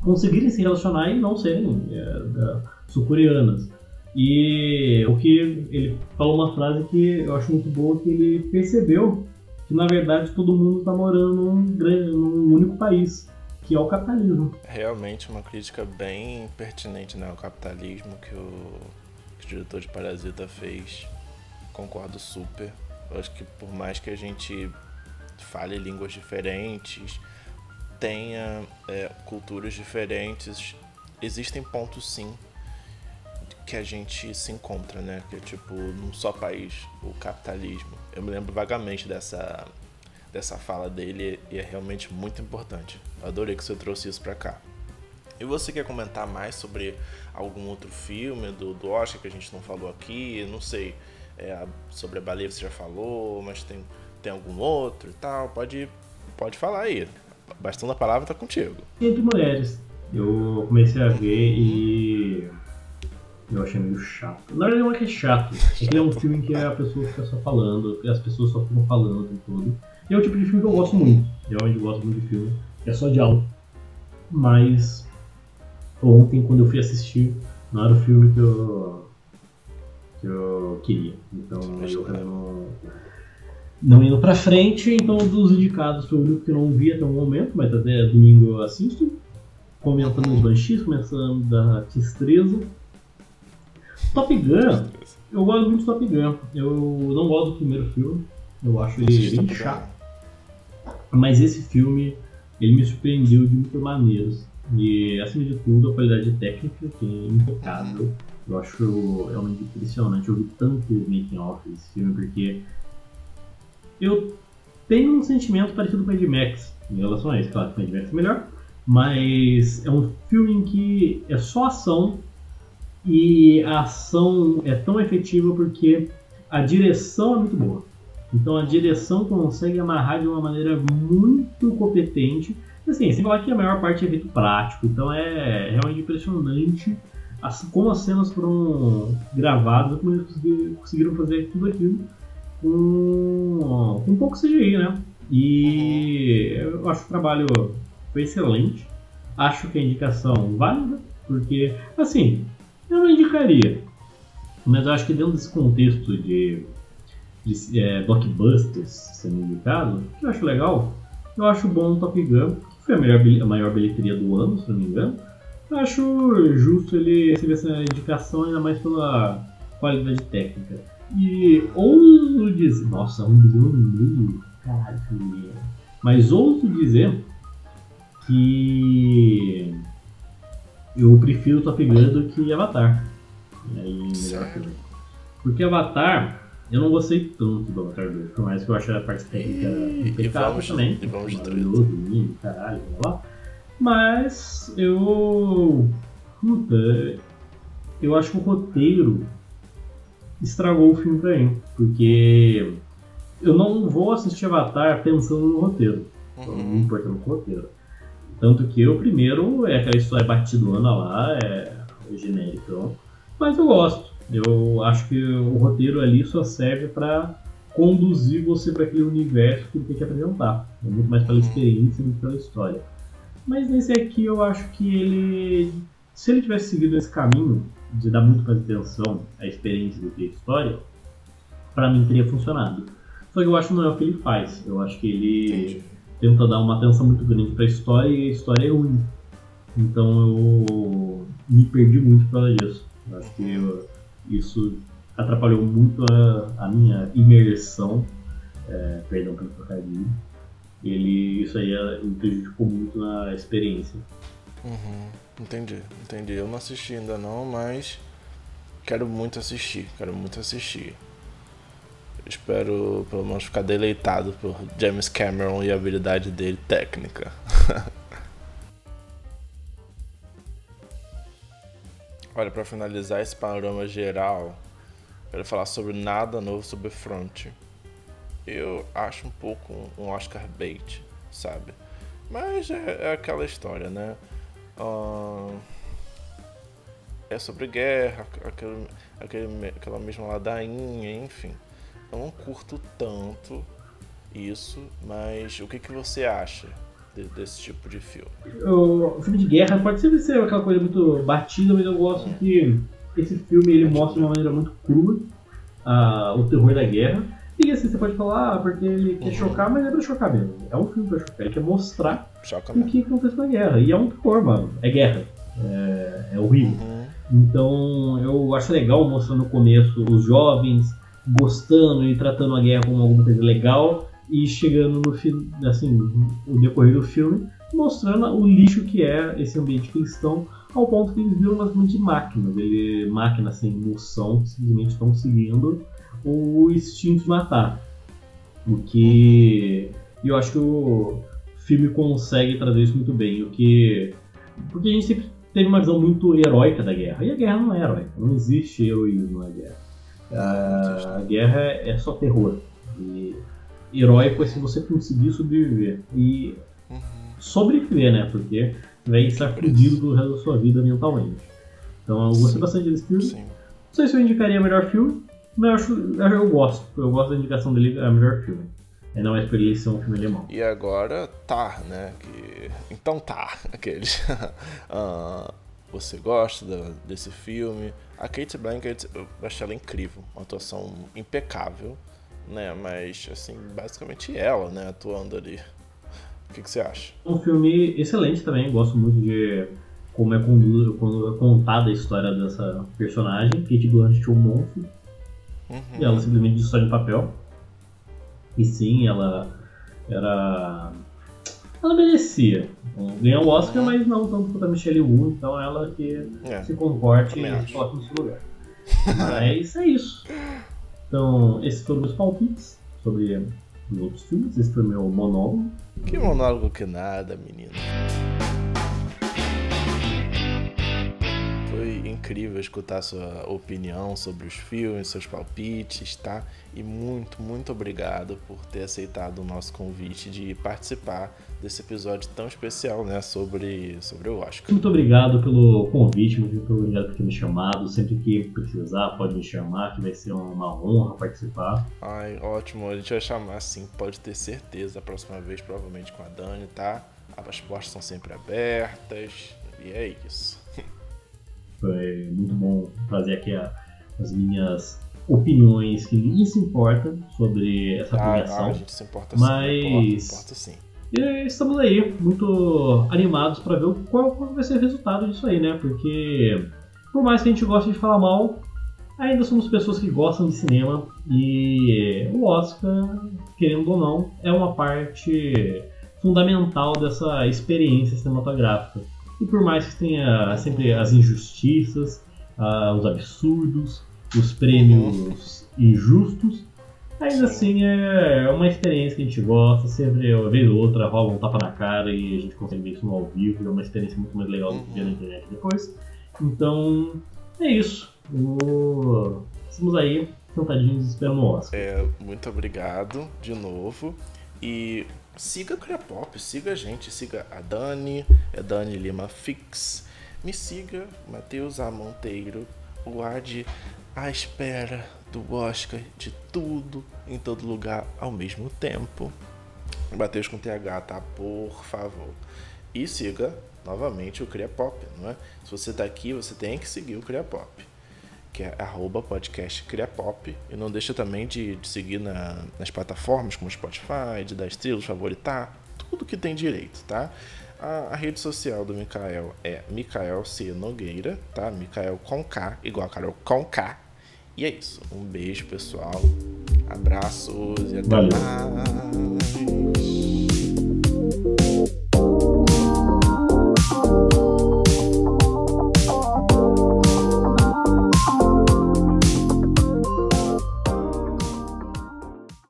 conseguirem se relacionar e não serem é, sul-coreanas. E o que ele falou uma frase que eu acho muito boa, que ele percebeu que na verdade todo mundo está morando num, grande, num único país, que é o capitalismo. Realmente uma crítica bem pertinente né, ao capitalismo que o, que o diretor de Parasita fez. Concordo super. Eu acho que por mais que a gente fale línguas diferentes, tenha é, culturas diferentes, existem pontos sim que a gente se encontra, né? Que é tipo, num só país, o capitalismo. Eu me lembro vagamente dessa, dessa fala dele e é realmente muito importante. Eu adorei que você trouxe isso pra cá. E você quer comentar mais sobre algum outro filme do, do Oscar que a gente não falou aqui? Não sei, é, sobre a baleia você já falou, mas tem tem algum outro e tal? Pode, pode falar aí. Bastando a palavra tá contigo. Entre mulheres. Eu comecei a ver e. Eu achei meio chato. Na verdade, não é que é chato. É que é um filme que a pessoa fica só falando, as pessoas só ficam falando o tempo todo. E é o tipo de filme que eu gosto muito. Eu realmente gosto muito de filme. É só diálogo. Mas. Ontem, quando eu fui assistir, não era o filme que eu. que eu queria. Então eu não não indo pra frente, então dos indicados foi o único que eu não vi até o momento, mas até domingo eu assisto. Comentando os Banshees, começando da Tistreza. Top Gun, eu gosto muito do Top Gun. Eu não gosto do primeiro filme, eu acho ele bem chato. Mas esse filme, ele me surpreendeu de muitas maneiras. E acima de tudo, a qualidade técnica, que é impecável. Eu acho realmente impressionante. Eu vi tanto making off desse filme, porque eu tenho um sentimento parecido com o Mad Max em relação a isso. Claro que o Mad Max é melhor, mas é um filme em que é só ação e a ação é tão efetiva porque a direção é muito boa. Então a direção consegue amarrar de uma maneira muito competente. Assim, sem falar que a maior parte é efeito prático, então é realmente impressionante assim, como as cenas foram gravadas, como eles conseguiram fazer tudo aquilo com, com pouco CGI, né? E eu acho que o trabalho foi excelente. Acho que a indicação válida, porque, assim, eu não indicaria. Mas eu acho que dentro desse contexto de, de é, blockbusters sendo indicado, que eu acho legal, eu acho bom o Top Gun, que foi a, melhor, a maior bilheteria do ano, se não me engano. Eu acho justo ele receber essa indicação, ainda mais pela qualidade técnica. E ouso dizer. Nossa, um bilhão e meio? Caralho, que dinheiro. Mas ouso dizer que eu prefiro Top Gun do que Avatar. Aí, Porque Avatar, eu não gostei tanto do Avatar 2, por mais que eu ache a parte técnica impecável também. E vamos de lindo, caralho, lá. Mas eu. Puta, eu acho que o roteiro estragou o filme pra mim. Porque eu não vou assistir Avatar pensando no roteiro. Uhum. Não me importando com o roteiro. Tanto que o primeiro é aquela história batidona lá, é genérico. Mas eu gosto. Eu acho que o roteiro ali só serve para conduzir você para aquele universo que ele tem que apresentar. É muito mais pela experiência do que pela história. Mas nesse aqui eu acho que ele. Se ele tivesse seguido esse caminho de dar muito mais atenção à experiência do que à história, para mim teria funcionado. Só que eu acho que não é o que ele faz. Eu acho que ele Entendi. tenta dar uma atenção muito grande para a história e a história é ruim. Então eu me perdi muito por causa disso. Eu acho que eu, isso atrapalhou muito a, a minha imersão. É, perdão pelo trocadilho ele isso aí é, me prejudicou muito na experiência. Uhum, entendi, entendi. Eu não assisti ainda não, mas quero muito assistir, quero muito assistir. Espero pelo menos ficar deleitado por James Cameron e a habilidade dele técnica. Olha, para finalizar esse panorama geral, quero falar sobre nada novo sobre Front eu acho um pouco um Oscar bait, sabe? Mas é, é aquela história, né? Uh, é sobre guerra, aquele, aquele, aquela mesma ladainha, enfim. Eu não curto tanto isso, mas o que, que você acha desse tipo de filme? O, filme de guerra pode sempre ser aquela coisa muito batida, mas eu gosto hum. que esse filme ele mostra de uma maneira muito crua uh, o terror da guerra e assim, você pode falar, ah, porque ele quer uhum. chocar, mas é pra chocar mesmo. É um filme pra chocar, ele quer mostrar Choca o que acontece na guerra. E é um terror, mano. É guerra. É, é horrível. Uhum. Então eu acho legal mostrando no começo os jovens gostando e tratando a guerra como alguma coisa legal e chegando no fim, assim, o decorrer do filme, mostrando o lixo que é esse ambiente que eles estão, ao ponto que eles viram basicamente máquinas, ele, máquinas sem emoção, simplesmente estão seguindo o instinto de matar. O que eu acho que o filme consegue trazer isso muito bem. O que porque a gente sempre teve uma visão muito heróica da guerra. E a guerra não é heróica, não existe heroísmo na guerra. A, guerra é só terror. E heróico é se você conseguir sobreviver. E uhum. sobreviver, né? Porque vai estar fudido do resto da sua vida mentalmente. Então eu gostei Sim. bastante desse filme. Sim. Não sei se eu indicaria melhor filme, mas eu, acho, eu gosto. Eu gosto da indicação dele, é o melhor filme. É não é por isso um filme alemão. E agora tá, né? Que... Então tá, aqueles. uh, você gosta desse filme? A Kate Blanchett, eu achei ela incrível, uma atuação impecável, né? Mas, assim, basicamente ela, né, atuando ali. O que, que você acha? Um filme excelente também, gosto muito de como é, conduzido, como é contada a história dessa personagem. Kate Blanchett, um monstro Uhum. E ela simplesmente destrói no papel. E sim, ela era. Ela merecia ganhar o Oscar, mas não tanto quanto a Michelle Wu, então ela que é. se comporte e coloque no seu lugar. mas é isso. Então, esses foram meus palpites sobre os outros filmes. Esse foi meu monólogo. Que monólogo que nada, menino. Incrível escutar sua opinião sobre os filmes, seus palpites, tá? E muito, muito obrigado por ter aceitado o nosso convite de participar desse episódio tão especial, né, sobre, sobre o Oscar. Muito obrigado pelo convite, muito obrigado por ter me chamado. Sempre que precisar, pode me chamar, que vai ser uma honra participar. Ai, ótimo, a gente vai chamar sim, pode ter certeza. A próxima vez, provavelmente com a Dani, tá? As portas são sempre abertas e é isso. Foi muito bom trazer aqui a, as minhas opiniões que ninguém se importa sobre essa premiação. Ah, a gente se importa sim, mas importa, importa sim. E estamos aí, muito animados para ver qual, qual vai ser o resultado disso aí, né? Porque, por mais que a gente goste de falar mal, ainda somos pessoas que gostam de cinema e o Oscar, querendo ou não, é uma parte fundamental dessa experiência cinematográfica. E por mais que tenha sempre as injustiças, uh, os absurdos, os prêmios injustos, ainda assim é uma experiência que a gente gosta. Sempre, uma vez ou outra, rola um tapa na cara e a gente consegue ver isso no ao vivo. É uma experiência muito mais legal do que ver na internet depois. Então, é isso. O... Estamos aí sentadinhos esperando o Oscar. É, muito obrigado de novo. E siga a Pop, siga a gente, siga a Dani, é Dani Lima Fix. Me siga, Matheus A. Monteiro, guarde a espera do Oscar de tudo em todo lugar ao mesmo tempo. Matheus com TH, tá? Por favor. E siga novamente o Cria Pop, não é? Se você tá aqui, você tem que seguir o Cria Pop que é arroba podcast Criapop. E não deixa também de, de seguir na, nas plataformas como Spotify, de dar estrelas, favoritar, tudo que tem direito, tá? A, a, rede social do Mikael é Mikael C. Nogueira, tá? Mikael com K, igual a Carol com K. E é isso. Um beijo, pessoal. Abraços e até Valeu. mais.